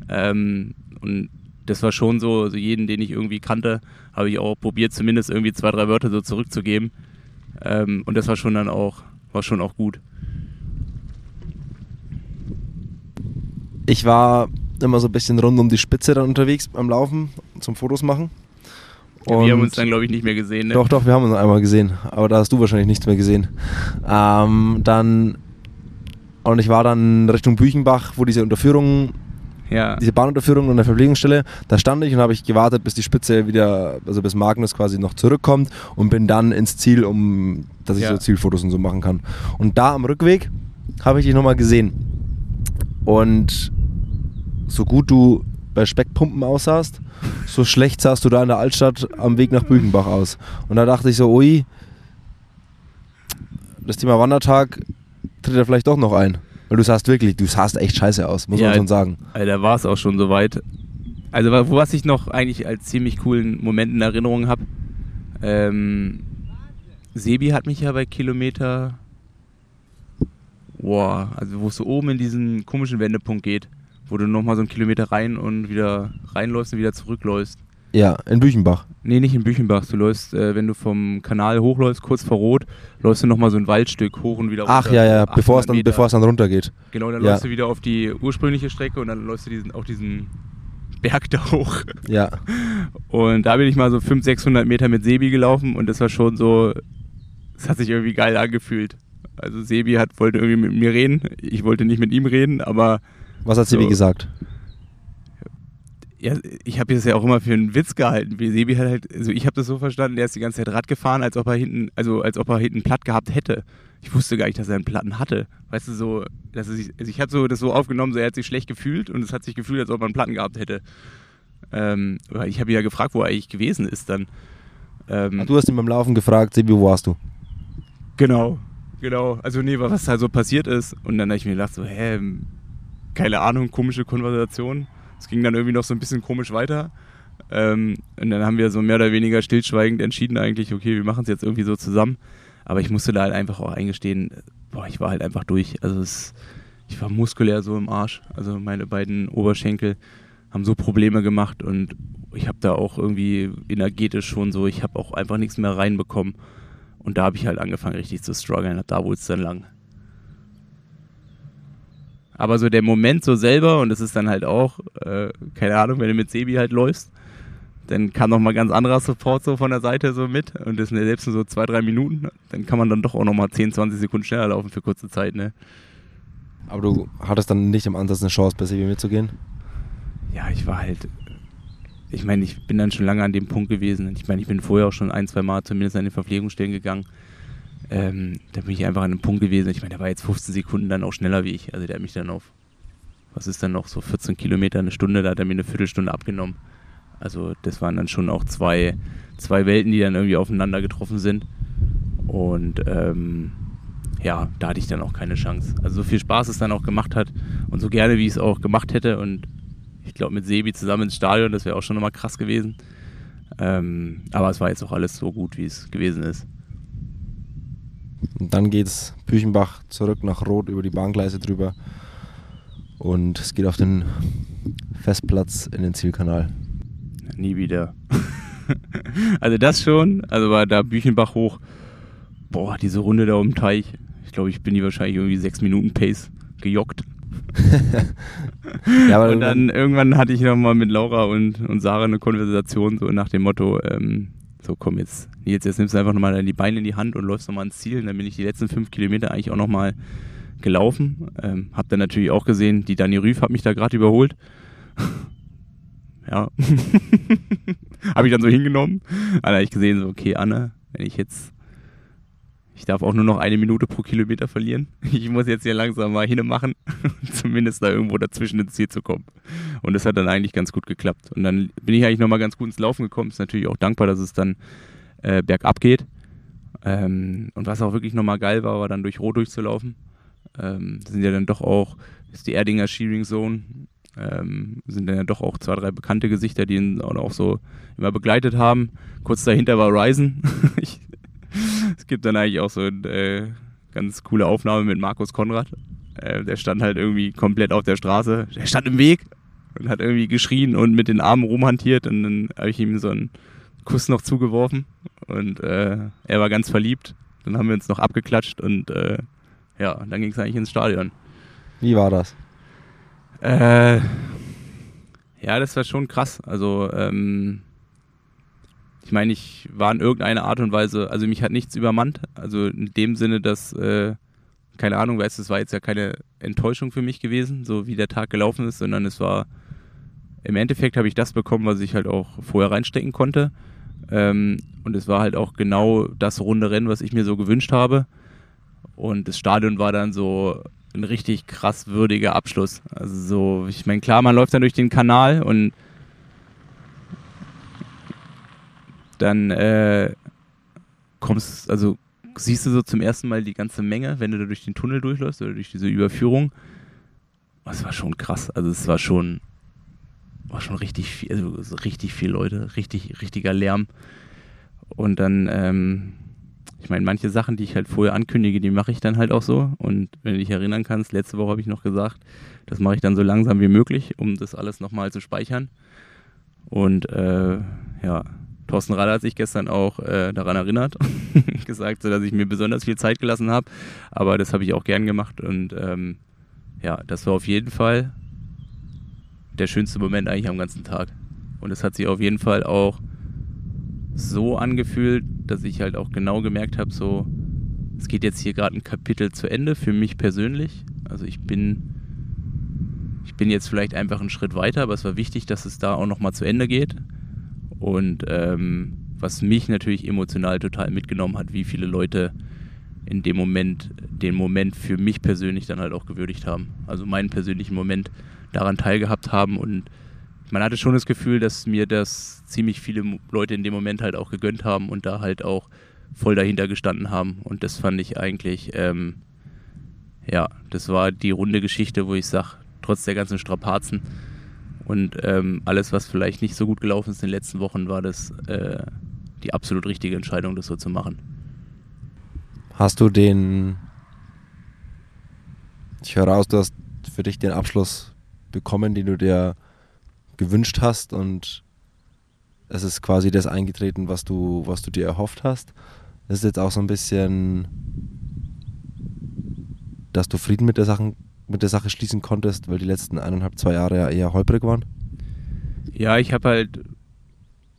Ähm, und das war schon so, so jeden, den ich irgendwie kannte, habe ich auch probiert, zumindest irgendwie zwei, drei Wörter so zurückzugeben. Ähm, und das war schon dann auch, war schon auch gut. Ich war immer so ein bisschen rund um die Spitze dann unterwegs beim Laufen zum Fotos machen. Ja, wir haben uns dann, glaube ich, nicht mehr gesehen. Ne? Doch, doch, wir haben uns einmal gesehen. Aber da hast du wahrscheinlich nichts mehr gesehen. Ähm, dann. Und ich war dann Richtung Büchenbach, wo diese Unterführung, ja. diese Bahnunterführung an der Verpflegungsstelle, da stand ich und habe ich gewartet, bis die Spitze wieder, also bis Magnus quasi noch zurückkommt und bin dann ins Ziel, um, dass ich Ja. so Zielfotos und so machen kann. Und da am Rückweg habe ich dich nochmal gesehen. Und so gut du bei Speckpumpen aussahst, so schlecht sahst du da in der Altstadt am Weg nach Büchenbach aus. Und da dachte ich so, ui, das Thema Wandertag tritt ja vielleicht doch noch ein. Weil du sahst wirklich, du sahst echt scheiße aus, muss Ja, man schon sagen. Alter, war es auch schon soweit. Also, was ich noch eigentlich als ziemlich coolen Moment in Erinnerung habe, ähm, Sebi hat mich ja bei Kilometer, boah, also wo es so oben in diesen komischen Wendepunkt geht, wo du nochmal so einen Kilometer rein und wieder reinläufst und wieder zurückläufst. Ja, in Büchenbach. Nee, nicht in Büchenbach. Du läufst, äh, wenn du vom Kanal hochläufst, kurz vor Rot, läufst du nochmal so ein Waldstück hoch und wieder Ach runter. ja, ja, 800 bevor es dann, bevor es dann runtergeht. Genau, dann Ja. läufst du wieder auf die ursprüngliche Strecke und dann läufst du diesen, auf diesen Berg da hoch. Ja. Und da bin ich mal so 500, 600 Meter mit Sebi gelaufen und das war schon so, es hat sich irgendwie geil angefühlt. Also Sebi hat, wollte irgendwie mit mir reden, ich wollte nicht mit ihm reden, aber Was hat Sebi So. gesagt? ja, ich habe das ja auch immer für einen Witz gehalten. Wie Sebi hat halt, also ich habe das so verstanden, der ist die ganze Zeit Rad gefahren, als ob er hinten, also als ob er hinten platt gehabt hätte. Ich wusste gar nicht, dass er einen Platten hatte. Weißt du, so, dass er sich, also ich habe so das so aufgenommen, so er hat sich schlecht gefühlt und es hat sich gefühlt, als ob er einen Platten gehabt hätte. Ähm, ich habe ihn ja gefragt, wo er eigentlich gewesen ist dann. Ähm, Ach, Du hast ihn beim Laufen gefragt, Sebi, wo warst du? Genau, genau. Also nee, was da so passiert ist. Und dann habe ich mir gedacht, so, hä, keine Ahnung, komische Konversation. Es ging dann irgendwie noch so ein bisschen komisch weiter. Ähm, und dann haben wir so mehr oder weniger stillschweigend entschieden eigentlich, okay, wir machen es jetzt irgendwie so zusammen. Aber ich musste da halt einfach auch eingestehen, boah, ich war halt einfach durch. Also es, ich war muskulär so im Arsch. Also meine beiden Oberschenkel haben so Probleme gemacht und ich habe da auch irgendwie energetisch schon so, ich habe auch einfach nichts mehr reinbekommen. Und da habe ich halt angefangen, richtig zu strugglen. Da wurde es dann lang. Aber so der Moment so selber, und das ist dann halt auch, äh, keine Ahnung, wenn du mit Sebi halt läufst, dann kam noch mal ganz anderer Support so von der Seite so mit. Und das sind ja selbst nur so zwei, drei Minuten. Dann kann man dann doch auch noch mal 10, 20 Sekunden schneller laufen für kurze Zeit, ne? Aber du hattest dann nicht im Ansatz eine Chance, bei Sebi mitzugehen? Ja, ich war halt. Ich meine, ich bin dann schon lange an dem Punkt gewesen. Ich meine, ich bin vorher auch schon ein, zwei Mal zumindest an den Verpflegungsstellen gegangen. Ähm, da bin ich einfach an einem Punkt gewesen. Ich meine, der war jetzt 15 Sekunden dann auch schneller wie ich. Also der hat mich dann auf, was ist dann noch, so 14 Kilometer, eine Stunde, da hat er mir eine Viertelstunde abgenommen. Also das waren dann schon auch zwei, zwei Welten, die dann irgendwie aufeinander getroffen sind. Und ähm, ja, da hatte ich dann auch keine Chance. Also so viel Spaß es dann auch gemacht hat und so gerne, wie ich es auch gemacht hätte. Und ich glaube, mit Sebi zusammen ins Stadion, das wäre auch schon nochmal krass gewesen. Ähm, aber es war jetzt auch alles so gut, wie es gewesen ist. Und dann geht's Büchenbach zurück nach Rot über die Bahngleise drüber. Und es geht auf den Festplatz in den Zielkanal. Nie wieder. also das schon, also war da Büchenbach hoch. Boah, diese Runde da um den Teich. Ich glaube, ich bin die wahrscheinlich irgendwie sechs Minuten Pace gejoggt. Ja, Und dann irgendwann hatte ich nochmal mit Laura und, und Sarah eine Konversation, so nach dem Motto, ähm, so komm jetzt, Nils, jetzt nimmst du einfach nochmal die Beine in die Hand und läufst nochmal ans Ziel. Und dann bin ich die letzten fünf Kilometer eigentlich auch nochmal gelaufen. Ähm, hab dann natürlich auch gesehen, die Dani Rüff hat mich da gerade überholt. ja. Habe ich dann so hingenommen. Dann habe ich gesehen, so, okay, Anne, wenn ich jetzt ich darf auch nur noch eine Minute pro Kilometer verlieren. Ich muss jetzt hier langsam mal hinmachen, zumindest da irgendwo dazwischen ins Ziel zu kommen. Und das hat dann eigentlich ganz gut geklappt. Und dann bin ich eigentlich nochmal ganz gut ins Laufen gekommen. Ist natürlich auch dankbar, dass es dann äh, bergab geht. Ähm, und was auch wirklich nochmal geil war, war dann durch Rot durchzulaufen. Ähm, sind ja dann doch auch, ist die Erdinger Shearing Zone, ähm, sind dann ja doch auch zwei, drei bekannte Gesichter, die ihn auch so immer begleitet haben. Kurz dahinter war Ryzen. ich, es gibt dann eigentlich auch so eine äh, ganz coole Aufnahme mit Markus Konrad. Äh, der stand halt irgendwie komplett auf der Straße. Der stand im Weg und hat irgendwie geschrien und mit den Armen rumhantiert. Und dann habe ich ihm so einen Kuss noch zugeworfen. Und äh, er war ganz verliebt. Dann haben wir uns noch abgeklatscht und äh, ja, dann ging es eigentlich ins Stadion. Wie war das? Äh, ja, das war schon krass. Also, ähm, ich meine, ich war in irgendeiner Art und Weise, also mich hat nichts übermannt. Also in dem Sinne, dass, äh, keine Ahnung, weißt du, es war jetzt ja keine Enttäuschung für mich gewesen, so wie der Tag gelaufen ist, sondern es war, im Endeffekt habe ich das bekommen, was ich halt auch vorher reinstecken konnte. Ähm, und es war halt auch genau das runde Rennen, was ich mir so gewünscht habe. Und das Stadion war dann so ein richtig krass würdiger Abschluss. Also so, ich meine, klar, man läuft dann durch den Kanal und dann äh, kommst, also siehst du so zum ersten Mal die ganze Menge, wenn du da durch den Tunnel durchläufst oder durch diese Überführung. Das war schon krass. Also es war schon, war schon richtig viel, also richtig viele Leute, richtig, richtiger Lärm. Und dann, ähm, ich meine, manche Sachen, die ich halt vorher ankündige, die mache ich dann halt auch so. Und wenn du dich erinnern kannst, letzte Woche habe ich noch gesagt, das mache ich dann so langsam wie möglich, um das alles nochmal zu speichern. Und äh, ja, Thorsten Rader hat sich gestern auch äh, daran erinnert, gesagt, so, dass ich mir besonders viel Zeit gelassen habe. Aber das habe ich auch gern gemacht. Und ähm, ja, das war auf jeden Fall der schönste Moment eigentlich am ganzen Tag. Und es hat sich auf jeden Fall auch so angefühlt, dass ich halt auch genau gemerkt habe, so, es geht jetzt hier gerade ein Kapitel zu Ende für mich persönlich. Also ich bin, ich bin jetzt vielleicht einfach einen Schritt weiter, aber es war wichtig, dass es da auch nochmal zu Ende geht. Und ähm, was mich natürlich emotional total mitgenommen hat, wie viele Leute in dem Moment, den Moment für mich persönlich dann halt auch gewürdigt haben. Also meinen persönlichen Moment daran teilgehabt haben und man hatte schon das Gefühl, dass mir das ziemlich viele Leute in dem Moment halt auch gegönnt haben und da halt auch voll dahinter gestanden haben. Und das fand ich eigentlich, ähm, ja, das war die runde Geschichte, wo ich sage, trotz der ganzen Strapazen, und ähm, alles, was vielleicht nicht so gut gelaufen ist in den letzten Wochen, war das äh, die absolut richtige Entscheidung, das so zu machen. Hast du den, ich höre raus, du hast für dich den Abschluss bekommen, den du dir gewünscht hast und es ist quasi das eingetreten, was du, was du dir erhofft hast. Das ist jetzt auch so ein bisschen, dass du Frieden mit der Sache mit der Sache schließen konntest, weil die letzten eineinhalb, zwei Jahre ja eher holprig waren? Ja, ich habe halt,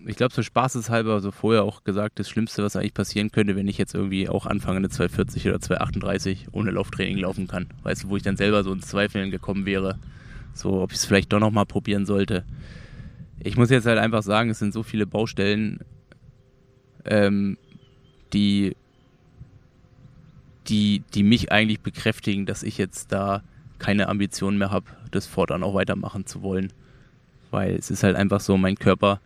ich glaube, so spaßeshalber so vorher auch gesagt, das Schlimmste, was eigentlich passieren könnte, wenn ich jetzt irgendwie auch anfange, eine 240 oder 238 ohne Lauftraining laufen kann. Weißt du, wo ich dann selber so ins Zweifeln gekommen wäre, so ob ich es vielleicht doch nochmal probieren sollte. Ich muss jetzt halt einfach sagen, es sind so viele Baustellen, ähm, die, die, die mich eigentlich bekräftigen, dass ich jetzt da keine Ambition mehr habe, das fortan auch weitermachen zu wollen. Weil es ist halt einfach so, mein Körper,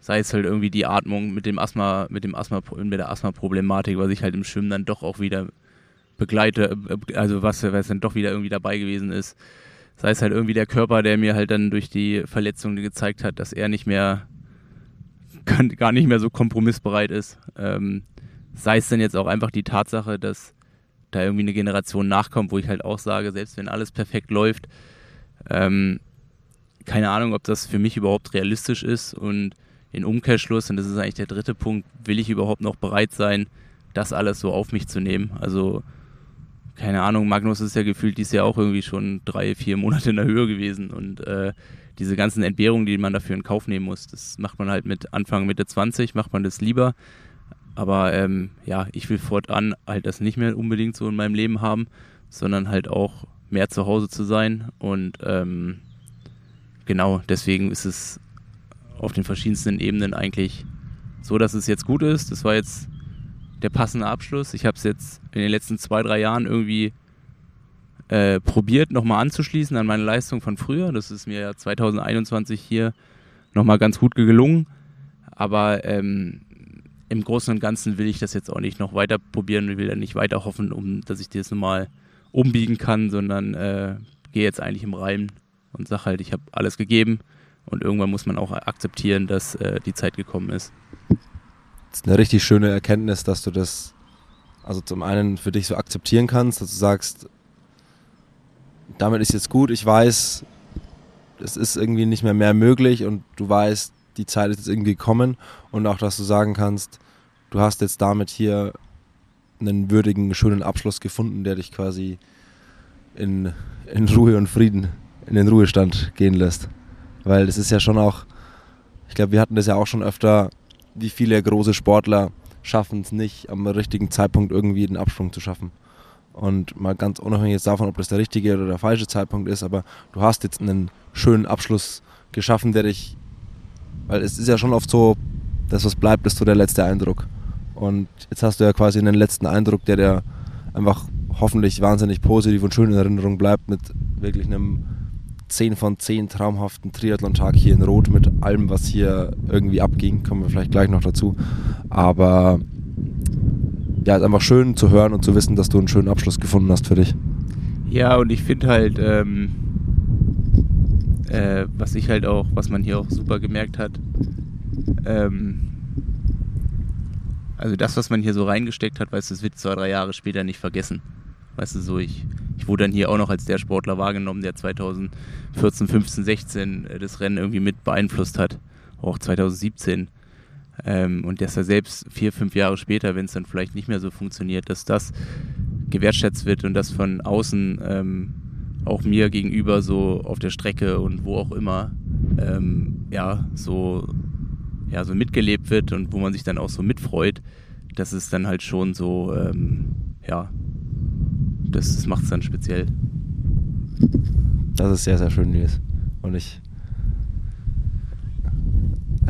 sei es halt irgendwie die Atmung mit dem Asthma, mit dem Asthma, mit der Asthma-Problematik, was ich halt im Schwimmen dann doch auch wieder begleite, äh, also was, was dann doch wieder irgendwie dabei gewesen ist. Sei es halt irgendwie der Körper, der mir halt dann durch die Verletzung gezeigt hat, dass er nicht mehr, gar nicht mehr so kompromissbereit ist. Ähm, sei es dann jetzt auch einfach die Tatsache, dass da irgendwie eine Generation nachkommt, wo ich halt auch sage, selbst wenn alles perfekt läuft, ähm, keine Ahnung, ob das für mich überhaupt realistisch ist. Und in Umkehrschluss, und das ist eigentlich der dritte Punkt, will ich überhaupt noch bereit sein, das alles so auf mich zu nehmen. Also, keine Ahnung, Magnus ist ja gefühlt dieses Jahr auch irgendwie schon drei, vier Monate in der Höhe gewesen. Und äh, diese ganzen Entbehrungen, die man dafür in Kauf nehmen muss, das macht man halt mit Anfang, Mitte 20, macht man das lieber, aber ähm, ja, ich will fortan halt das nicht mehr unbedingt so in meinem Leben haben, sondern halt auch mehr zu Hause zu sein. Und ähm, genau, deswegen ist es auf den verschiedensten Ebenen eigentlich so, dass es jetzt gut ist. Das war jetzt der passende Abschluss. Ich habe es jetzt in den letzten zwei, drei Jahren irgendwie äh, probiert, nochmal anzuschließen an meine Leistung von früher. Das ist mir ja 2021 hier nochmal ganz gut gelungen. Aber ähm, im Großen und Ganzen will ich das jetzt auch nicht noch weiter probieren. Und will dann nicht weiter hoffen, um, dass ich das nochmal umbiegen kann, sondern äh, gehe jetzt eigentlich im Reim und sage halt, ich habe alles gegeben. Und irgendwann muss man auch akzeptieren, dass äh, die Zeit gekommen ist. Das ist eine richtig schöne Erkenntnis, dass du das also zum einen für dich so akzeptieren kannst, dass du sagst, damit ist jetzt gut, ich weiß, es ist irgendwie nicht mehr mehr möglich und du weißt, die Zeit ist jetzt irgendwie gekommen und auch, dass du sagen kannst, du hast jetzt damit hier einen würdigen, schönen Abschluss gefunden, der dich quasi in, in Ruhe und Frieden in den Ruhestand gehen lässt. Weil das ist ja schon auch, ich glaube, wir hatten das ja auch schon öfter, wie viele große Sportler schaffen es nicht, am richtigen Zeitpunkt irgendwie den Absprung zu schaffen. Und mal ganz unabhängig jetzt davon, ob das der richtige oder der falsche Zeitpunkt ist, aber du hast jetzt einen schönen Abschluss geschaffen, der dich, weil es ist ja schon oft so, dass was bleibt, ist so der letzte Eindruck. Und jetzt hast du ja quasi einen letzten Eindruck, der dir einfach hoffentlich wahnsinnig positiv und schön in Erinnerung bleibt mit wirklich einem 10 von 10 traumhaften Triathlon-Tag hier in Rot mit allem, was hier irgendwie abging. Kommen wir vielleicht gleich noch dazu. Aber ja, es ist einfach schön zu hören und zu wissen, dass du einen schönen Abschluss gefunden hast für dich. Ja, und ich finde halt, ähm, äh, was ich halt auch, was man hier auch super gemerkt hat, ähm, also das, was man hier so reingesteckt hat, weißt du, das wird zwei, drei Jahre später nicht vergessen. Weißt du, so ich, ich wurde dann hier auch noch als der Sportler wahrgenommen, der 2014, 15, 16 das Rennen irgendwie mit beeinflusst hat. Auch 2017. Ähm, und dass er selbst vier, fünf Jahre später, wenn es dann vielleicht nicht mehr so funktioniert, dass das gewertschätzt wird und das von außen ähm, auch mir gegenüber so auf der Strecke und wo auch immer ähm, ja so ja so mitgelebt wird und wo man sich dann auch so mitfreut, das ist dann halt schon so ähm, ja das, das macht es dann speziell. Das ist sehr, sehr schön, Nils. Und ich.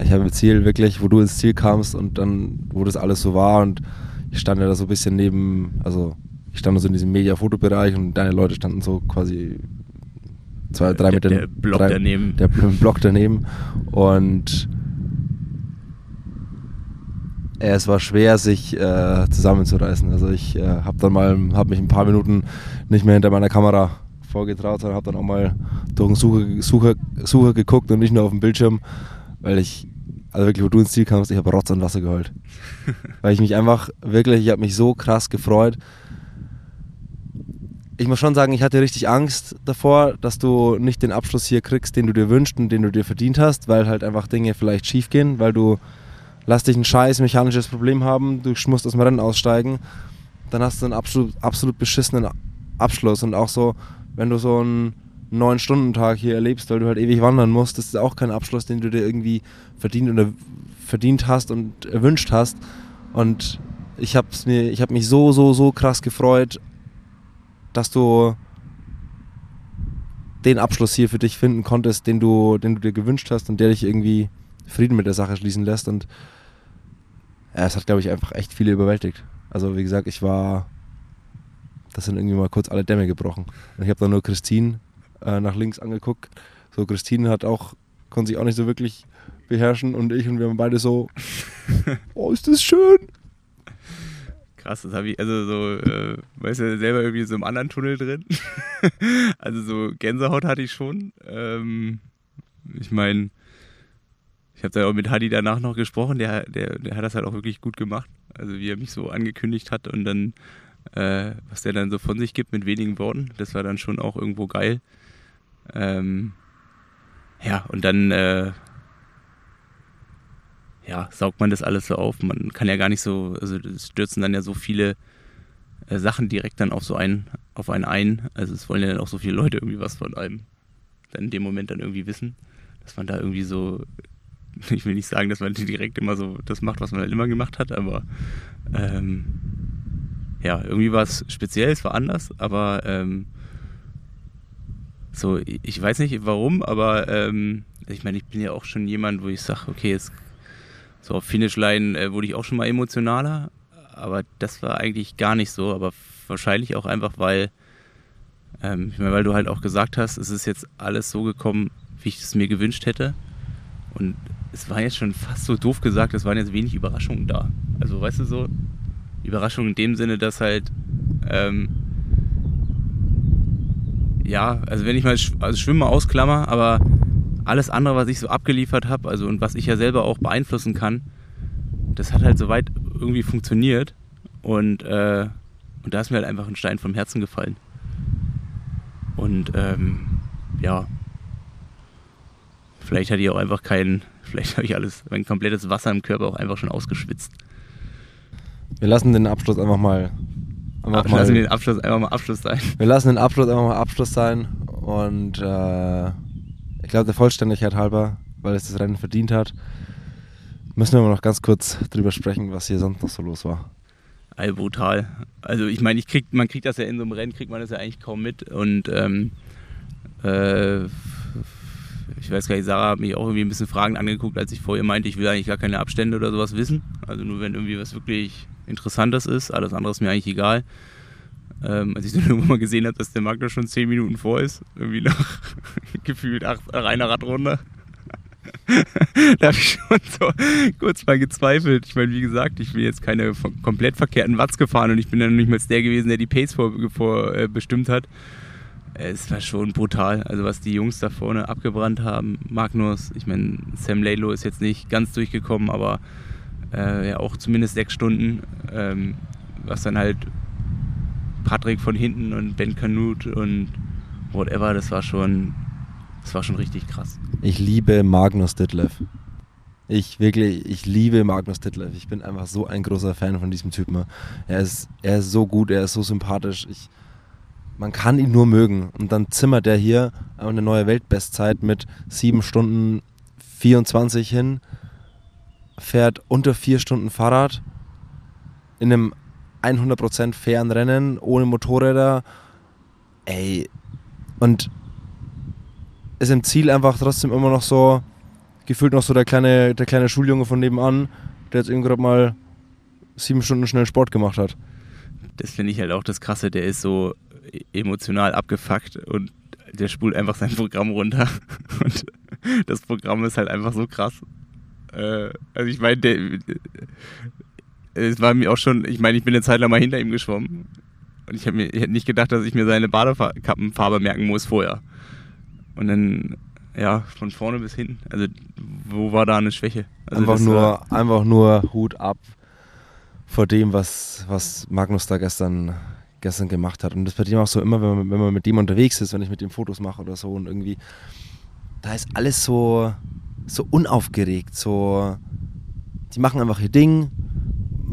Ich habe ein Ziel wirklich, wo du ins Ziel kamst und dann, wo das alles so war und ich stand ja da so ein bisschen neben, also ich stand so in diesem Media-Fotobereich und deine Leute standen so quasi zwei, drei Meter. Der Block drei, daneben. Der Block daneben. Und es war schwer, sich äh, zusammenzureißen. Also ich äh, habe dann mal, habe mich ein paar Minuten nicht mehr hinter meiner Kamera vorgetraut, sondern habe dann auch mal durch den Sucher, Sucher, Sucher geguckt und nicht nur auf dem Bildschirm, weil ich, also wirklich, wo du ins Ziel kamst, ich habe Rotz und Wasser geheult. weil ich mich einfach wirklich, ich habe mich so krass gefreut. Ich muss schon sagen, ich hatte richtig Angst davor, dass du nicht den Abschluss hier kriegst, den du dir wünschst und den du dir verdient hast, weil halt einfach Dinge vielleicht schief gehen, weil du lass dich ein scheiß mechanisches Problem haben, du musst aus dem Rennen aussteigen, dann hast du einen absolut, absolut beschissenen Abschluss. Und auch so, wenn du so einen neun Stunden Tag hier erlebst, weil du halt ewig wandern musst, das ist auch kein Abschluss, den du dir irgendwie verdient oder verdient hast und erwünscht hast. Und ich hab's mir, ich habe mich so, so, so krass gefreut, dass du den Abschluss hier für dich finden konntest, den du, den du dir gewünscht hast und der dich irgendwie Frieden mit der Sache schließen lässt. Und ja, es hat, glaube ich, einfach echt viele überwältigt. Also wie gesagt, ich war, das sind irgendwie mal kurz alle Dämme gebrochen. Und ich habe dann nur Christine äh, nach links angeguckt. So, Christine hat auch, konnte sich auch nicht so wirklich beherrschen und ich und wir haben beide so, oh, ist das schön. Krass, das habe ich, also so, äh, weißt du, selber irgendwie so im anderen Tunnel drin. also so Gänsehaut hatte ich schon. Ähm, ich meine, ich habe da auch mit Hadi danach noch gesprochen, der, der, der hat das halt auch wirklich gut gemacht. Also wie er mich so angekündigt hat und dann, äh, was der dann so von sich gibt mit wenigen Worten, das war dann schon auch irgendwo geil. Ähm, ja, und dann äh, ja, saugt man das alles so auf. Man kann ja gar nicht so, also es stürzen dann ja so viele äh, Sachen direkt dann auf so einen, auf einen ein. Also es wollen ja dann auch so viele Leute irgendwie was von einem dann in dem Moment dann irgendwie wissen, dass man da irgendwie so ich will nicht sagen, dass man direkt immer so das macht, was man halt immer gemacht hat, aber ähm, ja, irgendwie war es speziell, es war anders, aber ähm, so, ich weiß nicht warum, aber ähm, ich meine, ich bin ja auch schon jemand, wo ich sage, okay, jetzt so auf Finishline äh, wurde ich auch schon mal emotionaler, aber das war eigentlich gar nicht so, aber wahrscheinlich auch einfach, weil, ähm, ich meine, weil du halt auch gesagt hast, es ist jetzt alles so gekommen, wie ich es mir gewünscht hätte. Und es war jetzt schon fast so doof gesagt, es waren jetzt wenig Überraschungen da. Also weißt du so, Überraschungen in dem Sinne, dass halt, ähm, ja, also wenn ich mal also Schwimmen ausklammer, aber alles andere, was ich so abgeliefert habe, also und was ich ja selber auch beeinflussen kann, das hat halt soweit irgendwie funktioniert. Und, äh, und da ist mir halt einfach ein Stein vom Herzen gefallen. Und ähm, ja, vielleicht hatte ich auch einfach keinen Vielleicht habe ich alles, mein komplettes Wasser im Körper auch einfach schon ausgeschwitzt. Wir lassen den Abschluss einfach mal. Einfach Ach, mal lassen den Abschluss einfach mal Abschluss sein. Wir lassen den Abschluss einfach mal Abschluss sein. Und äh, ich glaube, der Vollständigkeit halber, weil es das Rennen verdient hat, müssen wir noch ganz kurz drüber sprechen, was hier sonst noch so los war. Also brutal. Also ich meine, ich krieg, man kriegt das ja in so einem Rennen, kriegt man das ja eigentlich kaum mit. Und ähm, äh, ich weiß gar nicht, Sarah hat mich auch irgendwie ein bisschen Fragend angeguckt, als ich vorher meinte, ich will eigentlich gar keine Abstände oder sowas wissen. Also nur wenn irgendwie was wirklich Interessantes ist, alles andere ist mir eigentlich egal. Ähm, als ich dann irgendwann mal gesehen habe, dass der Magda schon 10 Minuten vor ist, irgendwie nach gefühlt acht, einer Radrunde. da habe ich schon so kurz mal gezweifelt. Ich meine, wie gesagt, ich bin jetzt keine komplett verkehrten Watts gefahren und ich bin dann nicht mal der gewesen, der die Pace vorbestimmt vor, äh, bestimmt hat. Es war schon brutal. Also was die Jungs da vorne abgebrannt haben. Magnus, ich meine, Sam Laylow ist jetzt nicht ganz durchgekommen, aber äh, ja auch zumindest sechs Stunden. Ähm, was dann halt Patrick von hinten und Ben Canute und whatever, das war schon, das war schon richtig krass. Ich liebe Magnus Ditlev. Ich wirklich, ich liebe Magnus Ditlev. Ich bin einfach so ein großer Fan von diesem Typen. Er ist, er ist so gut, er ist so sympathisch. Ich, man kann ihn nur mögen. Und dann zimmert er hier eine neue Weltbestzeit mit 7 Stunden 24 hin, fährt unter 4 Stunden Fahrrad in einem 100% fairen Rennen, ohne Motorräder. Ey, und ist im Ziel einfach trotzdem immer noch so, gefühlt noch so der kleine, der kleine Schuljunge von nebenan, der jetzt irgendwie gerade mal sieben Stunden schnell Sport gemacht hat. Das finde ich halt auch das Krasse, der ist so emotional abgefuckt und der spult einfach sein Programm runter. Und das Programm ist halt einfach so krass. Äh, also ich meine, es war mir auch schon, ich meine, ich bin eine Zeit lang mal hinter ihm geschwommen. Und ich, mir, ich hätte nicht gedacht, dass ich mir seine Badekappenfarbe merken muss vorher. Und dann, ja, von vorne bis hinten. Also, wo war da eine Schwäche? Also einfach, nur, einfach nur Hut ab vor dem, was, was Magnus da gestern, gestern gemacht hat. Und das bei dem auch so immer, wenn man, wenn man mit dem unterwegs ist, wenn ich mit dem Fotos mache oder so und irgendwie, da ist alles so, so unaufgeregt, so, die machen einfach ihr Ding,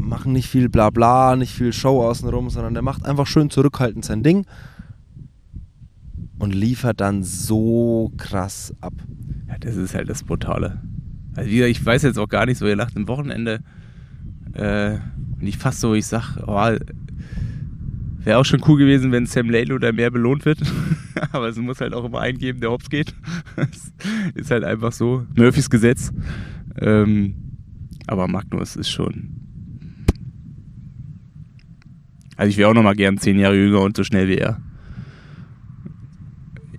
machen nicht viel Blabla, nicht viel Show außenrum, sondern der macht einfach schön zurückhaltend sein Ding und liefert dann so krass ab. Ja, das ist halt das Brutale. Also wieder, ich weiß jetzt auch gar nicht so, ihr lacht am Wochenende äh, nicht fast so, ich sag, oh, wäre auch schon cool gewesen, wenn Sam Laylow da mehr belohnt wird. Aber es muss halt auch immer einen geben, der hops geht. ist halt einfach so. Murphys Gesetz. Ähm, aber Magnus ist schon also ich wäre auch noch mal gern zehn Jahre jünger und so schnell wie er.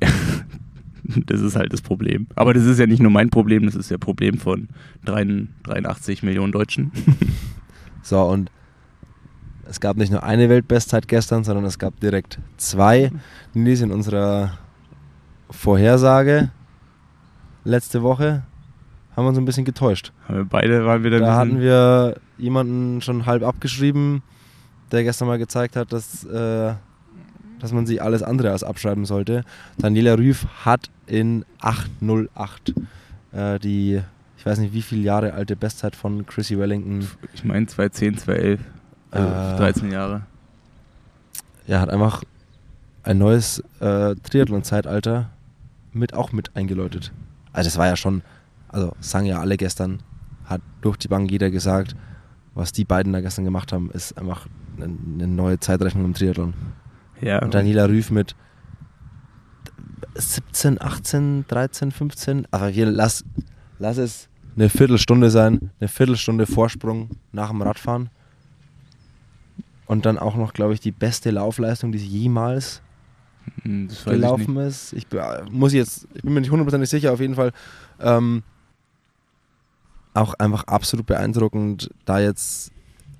das ist halt das Problem. Aber das ist ja nicht nur mein Problem, das ist ja Problem von 83 Millionen Deutschen. so, und es gab nicht nur eine Weltbestzeit gestern, sondern es gab direkt zwei. Die in unserer Vorhersage letzte Woche haben wir uns ein bisschen getäuscht. Beide waren wieder Da hatten wir jemanden schon halb abgeschrieben, der gestern mal gezeigt hat, dass, äh, dass man sich alles andere als abschreiben sollte. Daniela Rüff hat in 808 äh, die, ich weiß nicht wie viele Jahre alte Bestzeit von Chrissy Wellington. Ich meine 2010, 2011, also äh, 13 Jahre. Ja, hat einfach ein neues äh, Triathlon-Zeitalter mit auch mit eingeläutet. Also das war ja schon, also sagen ja alle gestern, hat durch die Bank jeder gesagt, was die beiden da gestern gemacht haben, ist einfach eine neue Zeitrechnung im Triathlon. Ja. Und Daniela Rüff mit 17, 18, 13, 15. Aber hier, lass, lass es eine Viertelstunde sein. Eine Viertelstunde Vorsprung nach dem Radfahren. Und dann auch noch, glaube ich, die beste Laufleistung, die sie jemals hm, gelaufen ich ist. Ich muss jetzt, ich bin mir nicht hundertprozentig sicher, auf jeden Fall. Ähm, auch einfach absolut beeindruckend, da jetzt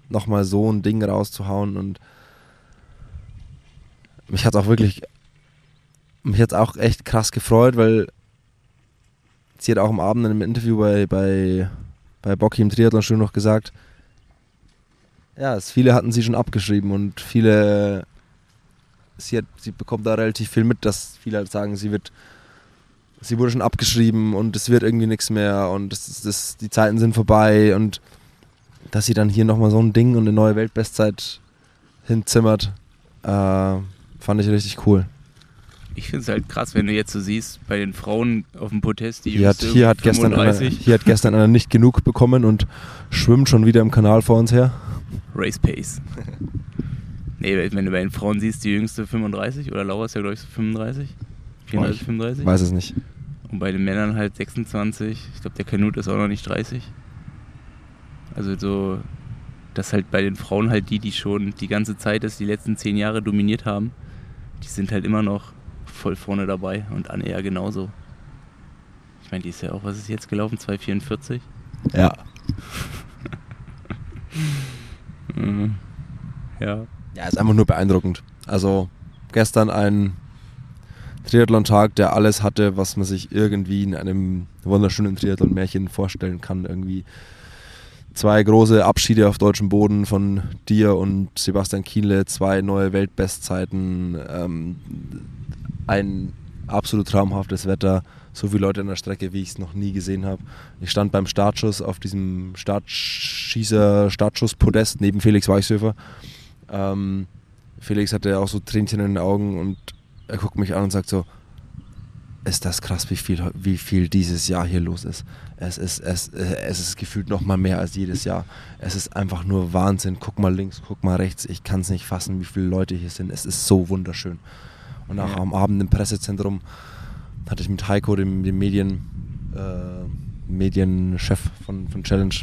nochmal so ein Ding rauszuhauen und mich hat auch wirklich, mich hat auch echt krass gefreut, weil sie hat auch am Abend in einem Interview bei, bei, bei Bocky im Triathlon-Studio noch gesagt, ja, es, viele hatten sie schon abgeschrieben und viele, sie, hat, sie bekommt da relativ viel mit, dass viele halt sagen, sie wird, sie wurde schon abgeschrieben und es wird irgendwie nichts mehr und das, das, die Zeiten sind vorbei und dass sie dann hier nochmal so ein Ding und eine neue Weltbestzeit hinzimmert, äh, fand ich richtig cool. Ich finde es halt krass, wenn du jetzt so siehst, bei den Frauen auf dem Podest, die hier hat, hier hat, gestern einer, hier hat gestern einer nicht genug bekommen und schwimmt schon wieder im Kanal vor uns her. Race Pace. nee, wenn du bei den Frauen siehst, die jüngste 35 oder Laura ist ja, glaube ich, so 35. 34, 35. Weiß es nicht. Und bei den Männern halt 26. Ich glaube, der Kanut ist auch noch nicht 30. Also so, dass halt bei den Frauen halt die, die schon die ganze Zeit, das die letzten zehn Jahre dominiert haben, die sind halt immer noch voll vorne dabei und Anne ja genauso. Ich meine, die ist ja auch, was ist jetzt gelaufen? 2,44? Ja. Ja. Ja, ist einfach nur beeindruckend. Also gestern ein Triathlon-Tag, der alles hatte, was man sich irgendwie in einem wunderschönen Triathlon-Märchen vorstellen kann. Irgendwie zwei große Abschiede auf deutschem Boden von dir und Sebastian Kienle, zwei neue Weltbestzeiten, ähm, ein absolut traumhaftes Wetter, so viele Leute an der Strecke, wie ich es noch nie gesehen habe. Ich stand beim Startschuss auf diesem Startschießer, Startschusspodest neben Felix Weichshöfer. Ähm, Felix hatte auch so Tränchen in den Augen und er guckt mich an und sagt so, ist das krass, wie viel, wie viel dieses Jahr hier los ist. Es ist, es, es ist gefühlt noch mal mehr als jedes Jahr. Es ist einfach nur Wahnsinn. Guck mal links, guck mal rechts. Ich kann es nicht fassen, wie viele Leute hier sind. Es ist so wunderschön. Und auch ja. am Abend im Pressezentrum hatte ich mit Heiko, dem, dem Medien, äh, Medienchef von, von Challenge,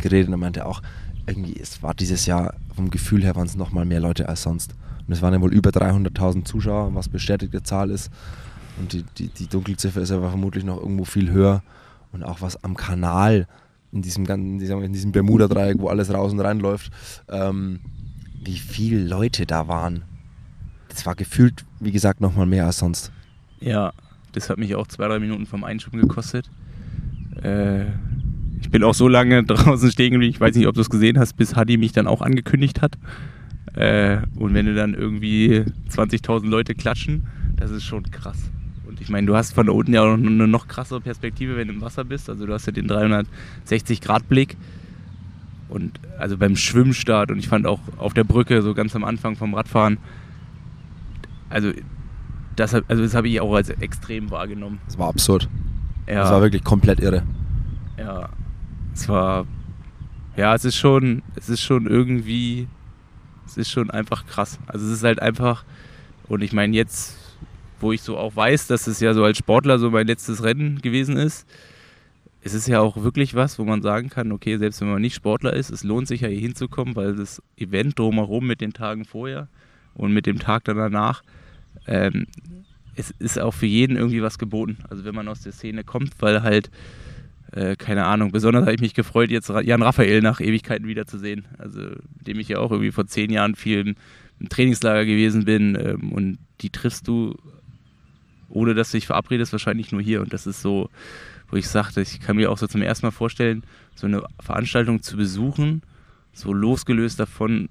geredet und er meinte auch, irgendwie, es war dieses Jahr vom Gefühl her waren es noch mal mehr Leute als sonst. Und es waren ja wohl über 300.000 Zuschauer, was bestätigte Zahl ist. Und die, die, die Dunkelziffer ist aber vermutlich noch irgendwo viel höher. Und auch was am Kanal, in diesem, in diesem, Bermuda-Dreieck, wo alles raus und rein läuft, ähm, wie viele Leute da waren. Das war gefühlt, wie gesagt, nochmal mehr als sonst. Ja, das hat mich auch zwei, drei Minuten vom Einschwimmen gekostet. Äh, ich bin auch so lange draußen stehen geblieben, ich weiß nicht, ob du es gesehen hast, bis Hadi mich dann auch angekündigt hat. Äh, und wenn du dann irgendwie 20.000 Leute klatschen, das ist schon krass. Und ich meine, du hast von da unten ja auch noch eine noch krassere Perspektive, wenn du im Wasser bist. Also du hast ja den 360-Grad-Blick. Und also beim Schwimmstart und ich fand auch auf der Brücke, so ganz am Anfang vom Radfahren, also das, also das habe ich auch als extrem wahrgenommen. Das war absurd. Ja. Das war wirklich komplett irre. Ja. Es war. Ja, es ist schon, es ist schon irgendwie es ist schon einfach krass. Also es ist halt einfach, und ich meine jetzt, wo ich so auch weiß, dass es ja so als Sportler so mein letztes Rennen gewesen ist, es ist ja auch wirklich was, wo man sagen kann, okay, selbst wenn man nicht Sportler ist, es lohnt sich ja hier hinzukommen, weil das Event drumherum mit den Tagen vorher und mit dem Tag danach, ähm, es ist auch für jeden irgendwie was geboten. Also wenn man aus der Szene kommt, weil halt äh, keine Ahnung, besonders habe ich mich gefreut, jetzt Jan Raphael nach Ewigkeiten wiederzusehen. Also, mit dem ich ja auch irgendwie vor zehn Jahren viel im, im Trainingslager gewesen bin. Ähm, und die triffst du, ohne dass du dich verabredest, wahrscheinlich nur hier. Und das ist so, wo ich sagte, ich kann mir auch so zum ersten Mal vorstellen, so eine Veranstaltung zu besuchen, so losgelöst davon,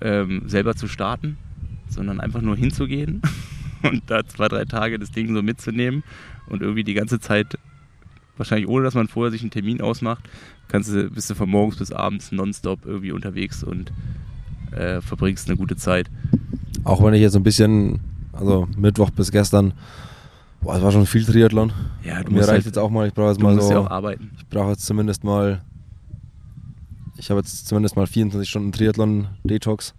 ähm, selber zu starten, sondern einfach nur hinzugehen und da zwei, drei Tage das Ding so mitzunehmen und irgendwie die ganze Zeit wahrscheinlich ohne dass man vorher sich einen Termin ausmacht, kannst du, bist du von morgens bis abends nonstop irgendwie unterwegs und äh, verbringst eine gute Zeit. Auch wenn ich jetzt so ein bisschen, also Mittwoch bis gestern, boah, es war schon viel Triathlon. Ja, du Mir reicht halt, jetzt auch mal, ich brauche jetzt mal so. Ja auch arbeiten. Ich brauche jetzt zumindest mal, ich habe jetzt zumindest mal 24 Stunden Triathlon-Detox.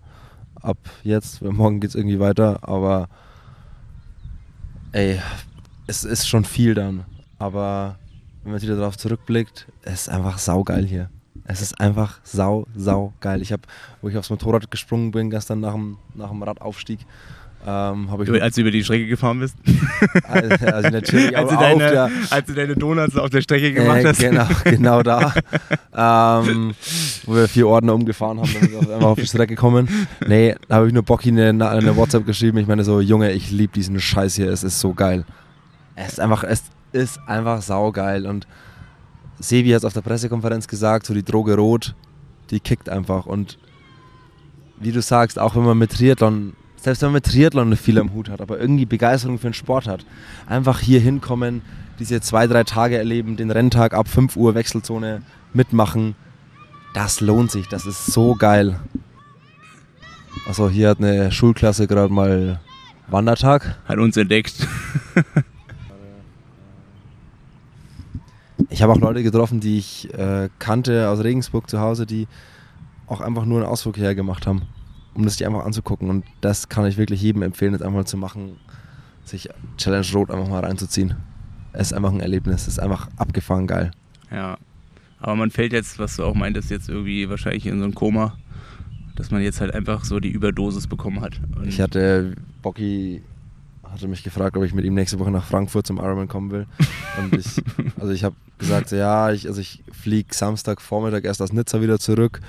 Ab jetzt, morgen geht es irgendwie weiter, aber ey, es ist schon viel dann. Aber wenn man wieder darauf zurückblickt, es ist einfach saugeil hier. Es ist einfach sau, sau geil. Ich habe, wo ich aufs Motorrad gesprungen bin, gestern nach dem, nach dem Radaufstieg, ähm, ich als du über die Strecke gefahren bist? Also, also natürlich als, du deine, der, als du deine Donuts auf der Strecke gemacht äh, hast. Genau, genau da. ähm, wo wir vier Ordner umgefahren haben, damit wir einfach auf die Strecke kommen. Nee, da habe ich nur Bocky eine, eine WhatsApp geschrieben. Ich meine so, Junge, ich liebe diesen Scheiß hier. Es ist so geil. Es ist einfach, es, ist einfach saugeil. Und Sevi hat es auf der Pressekonferenz gesagt, so die Droge Rot, die kickt einfach. Und wie du sagst, auch wenn man mit Triathlon, selbst wenn man mit Triathlon viel am Hut hat, aber irgendwie Begeisterung für den Sport hat, einfach hier hinkommen, diese zwei, drei Tage erleben, den Renntag ab 5 Uhr Wechselzone mitmachen, das lohnt sich, das ist so geil. Also hier hat eine Schulklasse gerade mal Wandertag. Hat uns entdeckt. ich habe auch Leute getroffen, die ich äh, kannte aus Regensburg zu Hause, die auch einfach nur einen Ausflug hierher gemacht haben, um das sich einfach anzugucken. Und das kann ich wirklich jedem empfehlen, jetzt einfach mal zu machen, sich Challenge Road einfach mal reinzuziehen. Es ist einfach ein Erlebnis, es ist einfach abgefahren geil. Ja, aber man fällt jetzt, was du auch meintest, jetzt irgendwie wahrscheinlich in so ein Koma, dass man jetzt halt einfach so die Überdosis bekommen hat. Und ich hatte, Bocky hatte mich gefragt, ob ich mit ihm nächste Woche nach Frankfurt zum Ironman kommen will. Und ich, also ich habe gesagt, ja, ich, also ich fliege Samstagvormittag erst aus Nizza wieder zurück.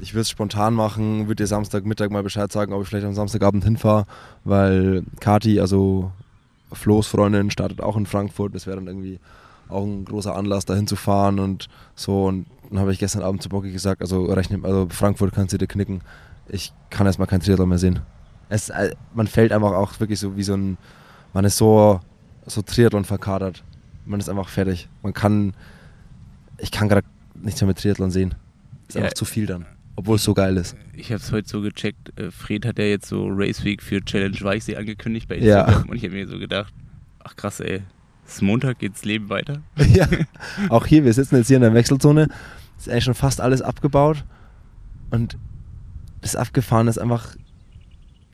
Ich würde es spontan machen, würde dir Samstagmittag mal Bescheid sagen, ob ich vielleicht am Samstagabend hinfahre, weil Kati, also Flo's Freundin, startet auch in Frankfurt. Das wäre dann irgendwie auch ein großer Anlass, dahin zu fahren und so. Und dann habe ich gestern Abend zu Bocky gesagt, also rechne, also Frankfurt kannst du dir knicken. Ich kann erstmal kein Triathlon mehr sehen. Es, äh, man fällt einfach auch wirklich so wie so ein, man ist so, so Triathlon verkadert. Man ist einfach fertig. Man kann, ich kann gerade nichts mehr mit Triathlon sehen. Ist ja, einfach zu viel dann. Obwohl es so geil ist. Ich habe es heute so gecheckt. Äh, Fred hat ja jetzt so Race Week für Challenge Weichsee angekündigt bei Instagram. Ja. Und ich habe mir so gedacht, ach krass, ey, ist Montag, geht das Leben weiter. ja, auch hier, wir sitzen jetzt hier in der Wechselzone. Ist eigentlich schon fast alles abgebaut. Und das Abgefahren ist einfach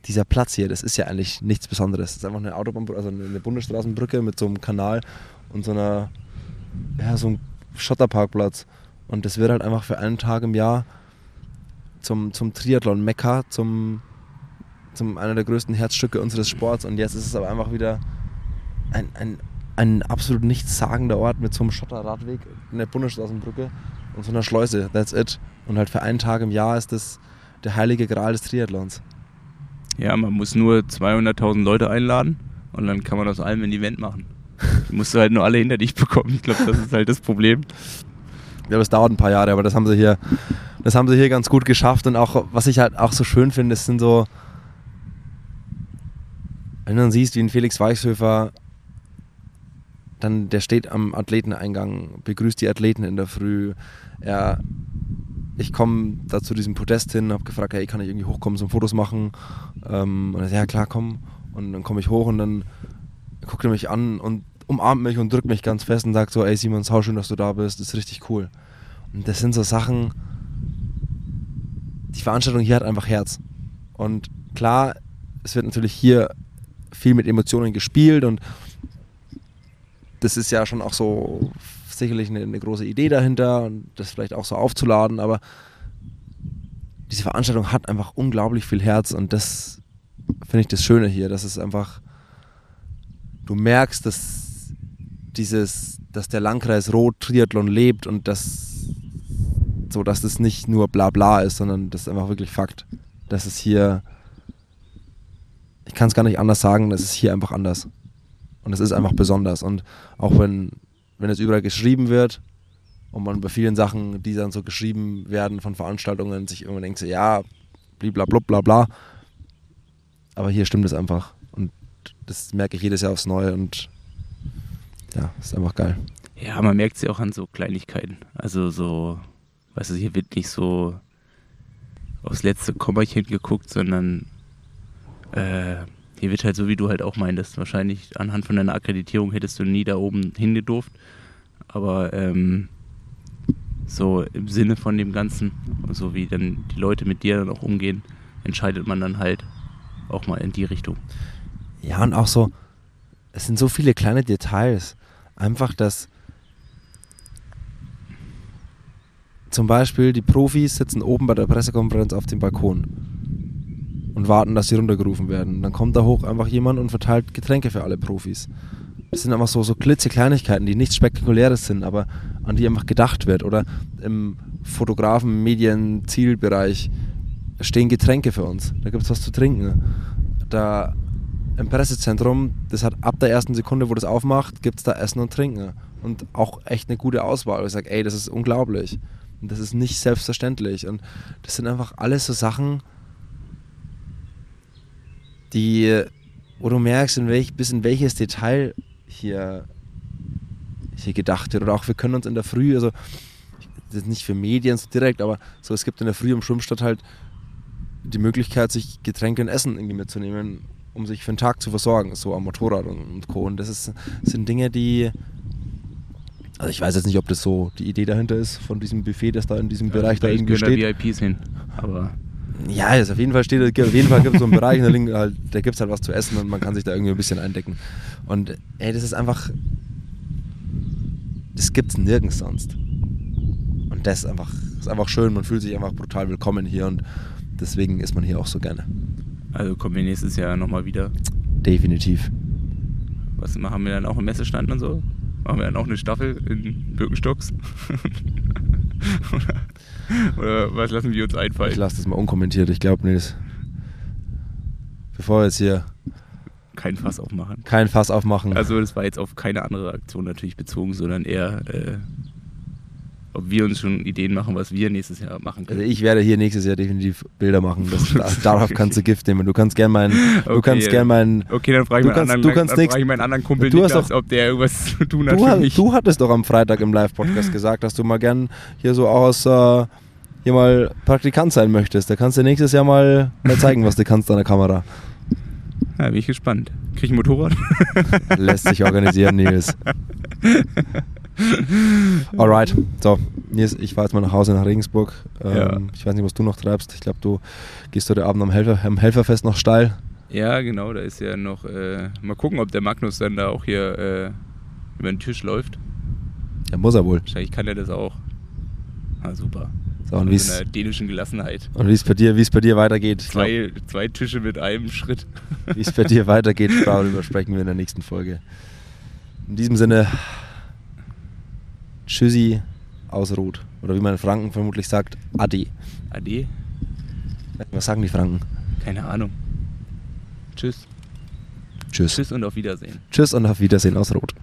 dieser Platz hier. Das ist ja eigentlich nichts Besonderes. Das ist einfach eine Autobahn, also eine Bundesstraßenbrücke mit so einem Kanal und so einer, ja, so einem Schotterparkplatz. Und das wird halt einfach für einen Tag im Jahr zum, zum Triathlon-Mekka, zum, zum einer der größten Herzstücke unseres Sports. Und jetzt ist es aber einfach wieder ein, ein ein absolut nichtssagender Ort mit so einem Schotterradweg, einer Bundesstraßenbrücke und so einer Schleuse. That's it. Und halt für einen Tag im Jahr ist das der heilige Gral des Triathlons. Ja, man muss nur 200.000 Leute einladen und dann kann man aus allem ein Event machen. Du musst halt nur alle hinter dich bekommen. Ich glaube, das ist halt das Problem. Ja, das dauert ein paar Jahre, aber das haben sie hier, das haben sie hier ganz gut geschafft. Und auch, was ich halt auch so schön finde, das sind so, wenn du dann siehst, wie ein Felix Weichshöfer dann der steht am Athleteneingang, begrüßt die Athleten in der Früh. Er, ich komme da zu diesem Podest hin, habe gefragt, hey, kann ich irgendwie hochkommen zum Fotos machen? Ähm, und er sagt, ja klar, komm. Und dann komme ich hoch und dann guckt er mich an und umarmt mich und drückt mich ganz fest und sagt so, ey Simon, sau schön, dass du da bist, das ist richtig cool. Und das sind so Sachen, die Veranstaltung hier hat einfach Herz. Und klar, es wird natürlich hier viel mit Emotionen gespielt und das ist ja schon auch so sicherlich eine, eine, große Idee dahinter und das vielleicht auch so aufzuladen, aber diese Veranstaltung hat einfach unglaublich viel Herz und das finde ich das Schöne hier, dass es einfach, du merkst, dass dieses, dass der Landkreis Rot Triathlon lebt und dass so, dass das nicht nur Blabla ist, sondern das ist einfach wirklich Fakt. Das ist hier, ich kann es gar nicht anders sagen, das ist hier einfach anders. Und es ist einfach besonders. Und auch wenn, wenn es überall geschrieben wird und man bei vielen Sachen, die dann so geschrieben werden von Veranstaltungen, sich irgendwann denkt, so, ja, blablabla, bla bla. Aber hier stimmt es einfach. Und das merke ich jedes Jahr aufs Neue und ja, ist einfach geil. Ja, man merkt es ja auch an so Kleinigkeiten. Also so, weißt du, hier wird nicht so aufs letzte Kommachen geguckt, sondern äh, hier wird halt so, wie du halt auch meintest. Wahrscheinlich anhand von deiner Akkreditierung hättest du nie da oben hingedurft. Aber ähm, so im Sinne von dem Ganzen, so wie dann die Leute mit dir dann auch umgehen, entscheidet man dann halt auch mal in die Richtung. Ja, und auch so, es sind so viele kleine Details. Einfach, dass zum Beispiel die Profis sitzen oben bei der Pressekonferenz auf dem Balkon und warten, dass sie runtergerufen werden. Dann kommt da hoch einfach jemand und verteilt Getränke für alle Profis. Das sind einfach so, so klitzekleinigkeiten, die nichts Spektakuläres sind, aber an die einfach gedacht wird. Oder im Fotografen-, Medien-, Zielbereich stehen Getränke für uns. Da gibt es was zu trinken. Da im Pressezentrum, das hat ab der ersten Sekunde, wo das aufmacht, gibt es da Essen und Trinken. Und auch echt eine gute Auswahl. Ich sage, ey, das ist unglaublich. Und das ist nicht selbstverständlich. Und das sind einfach alles so Sachen, die, wo du merkst, in welch, bis in welches Detail hier, hier gedacht wird. Oder auch wir können uns in der Früh, also das ist nicht für Medien so direkt, aber so, es gibt in der Früh im Schwimmstadt halt die Möglichkeit, sich Getränke und Essen irgendwie mitzunehmen, um sich für den Tag zu versorgen, so am Motorrad und, und Co. Und das ist, sind Dinge, die. Also ich weiß jetzt nicht, ob das so die Idee dahinter ist von diesem Buffet, das da in diesem Bereich da irgendwie steht. Da VIPs hin, aber Ja, also auf jeden Fall steht, auf jeden Fall gibt es so einen Bereich, Linken, halt, da gibt es halt was zu essen und man kann sich da irgendwie ein bisschen eindecken. Und ey, das ist einfach, das gibt's nirgends sonst. Und das ist einfach, ist einfach schön, man fühlt sich einfach brutal willkommen hier und deswegen ist man hier auch so gerne. Also kommen wir nächstes Jahr nochmal wieder. Definitiv. Was machen wir dann auch im Messestand und so? Machen wir dann auch eine Staffel in Birkenstocks? oder, oder was lassen wir uns Ich einfallen? lasse das mal unkommentiert, ich glaube nicht. Bevor wir jetzt hier Kein Fass aufmachen. kein Fass aufmachen. Also das war jetzt auf keine andere Aktion natürlich bezogen, sondern eher, äh, ob wir uns schon Ideen machen, was wir nächstes Jahr machen Also können. ich werde hier nächstes Jahr definitiv Bilder machen. Das, da, darauf kannst du Gift nehmen. Du kannst gern meinen, du Okay, kannst ja. gern meinen, Okay, dann frage ich, kannst- anderen, du kannst dann nix- frage ich meinen anderen Kumpel Du hast Niklas, doch- ob der irgendwas zu tun hat du, für mich. du hattest doch am Freitag im Live-Podcast gesagt, dass du mal gern hier so aus, äh, hier mal Praktikant sein möchtest. Da kannst du nächstes Jahr mal, mal zeigen, was du kannst an der Kamera. Ja, bin ich gespannt. Krieg ich ein Motorrad? Lässt sich organisieren, Nils. Alright, so, Nils, ich fahre jetzt mal nach Hause nach Regensburg. Ähm, Ja. Ich weiß nicht, was du noch treibst. Ich glaube, du gehst heute Abend am, Helfer, am Helferfest noch steil. Ja, genau, da ist ja noch. Äh, mal gucken, ob der Magnus dann da auch hier äh, über den Tisch läuft. Ja, muss er wohl. Wahrscheinlich kann er das auch. Ah, super. So, und wie's- einer dänischen Gelassenheit. Und wie es bei dir, wie es bei dir weitergeht, ich glaub, Zwei, zwei Tische mit einem Schritt. wie es bei dir weitergeht, darüber sprechen wir in der nächsten Folge. In diesem Sinne, Tschüssi aus Rot. Oder wie man in Franken vermutlich sagt, Ade. Ade? Was sagen die Franken? Keine Ahnung. Tschüss. Tschüss. Tschüss und auf Wiedersehen. Tschüss und auf Wiedersehen aus Rot.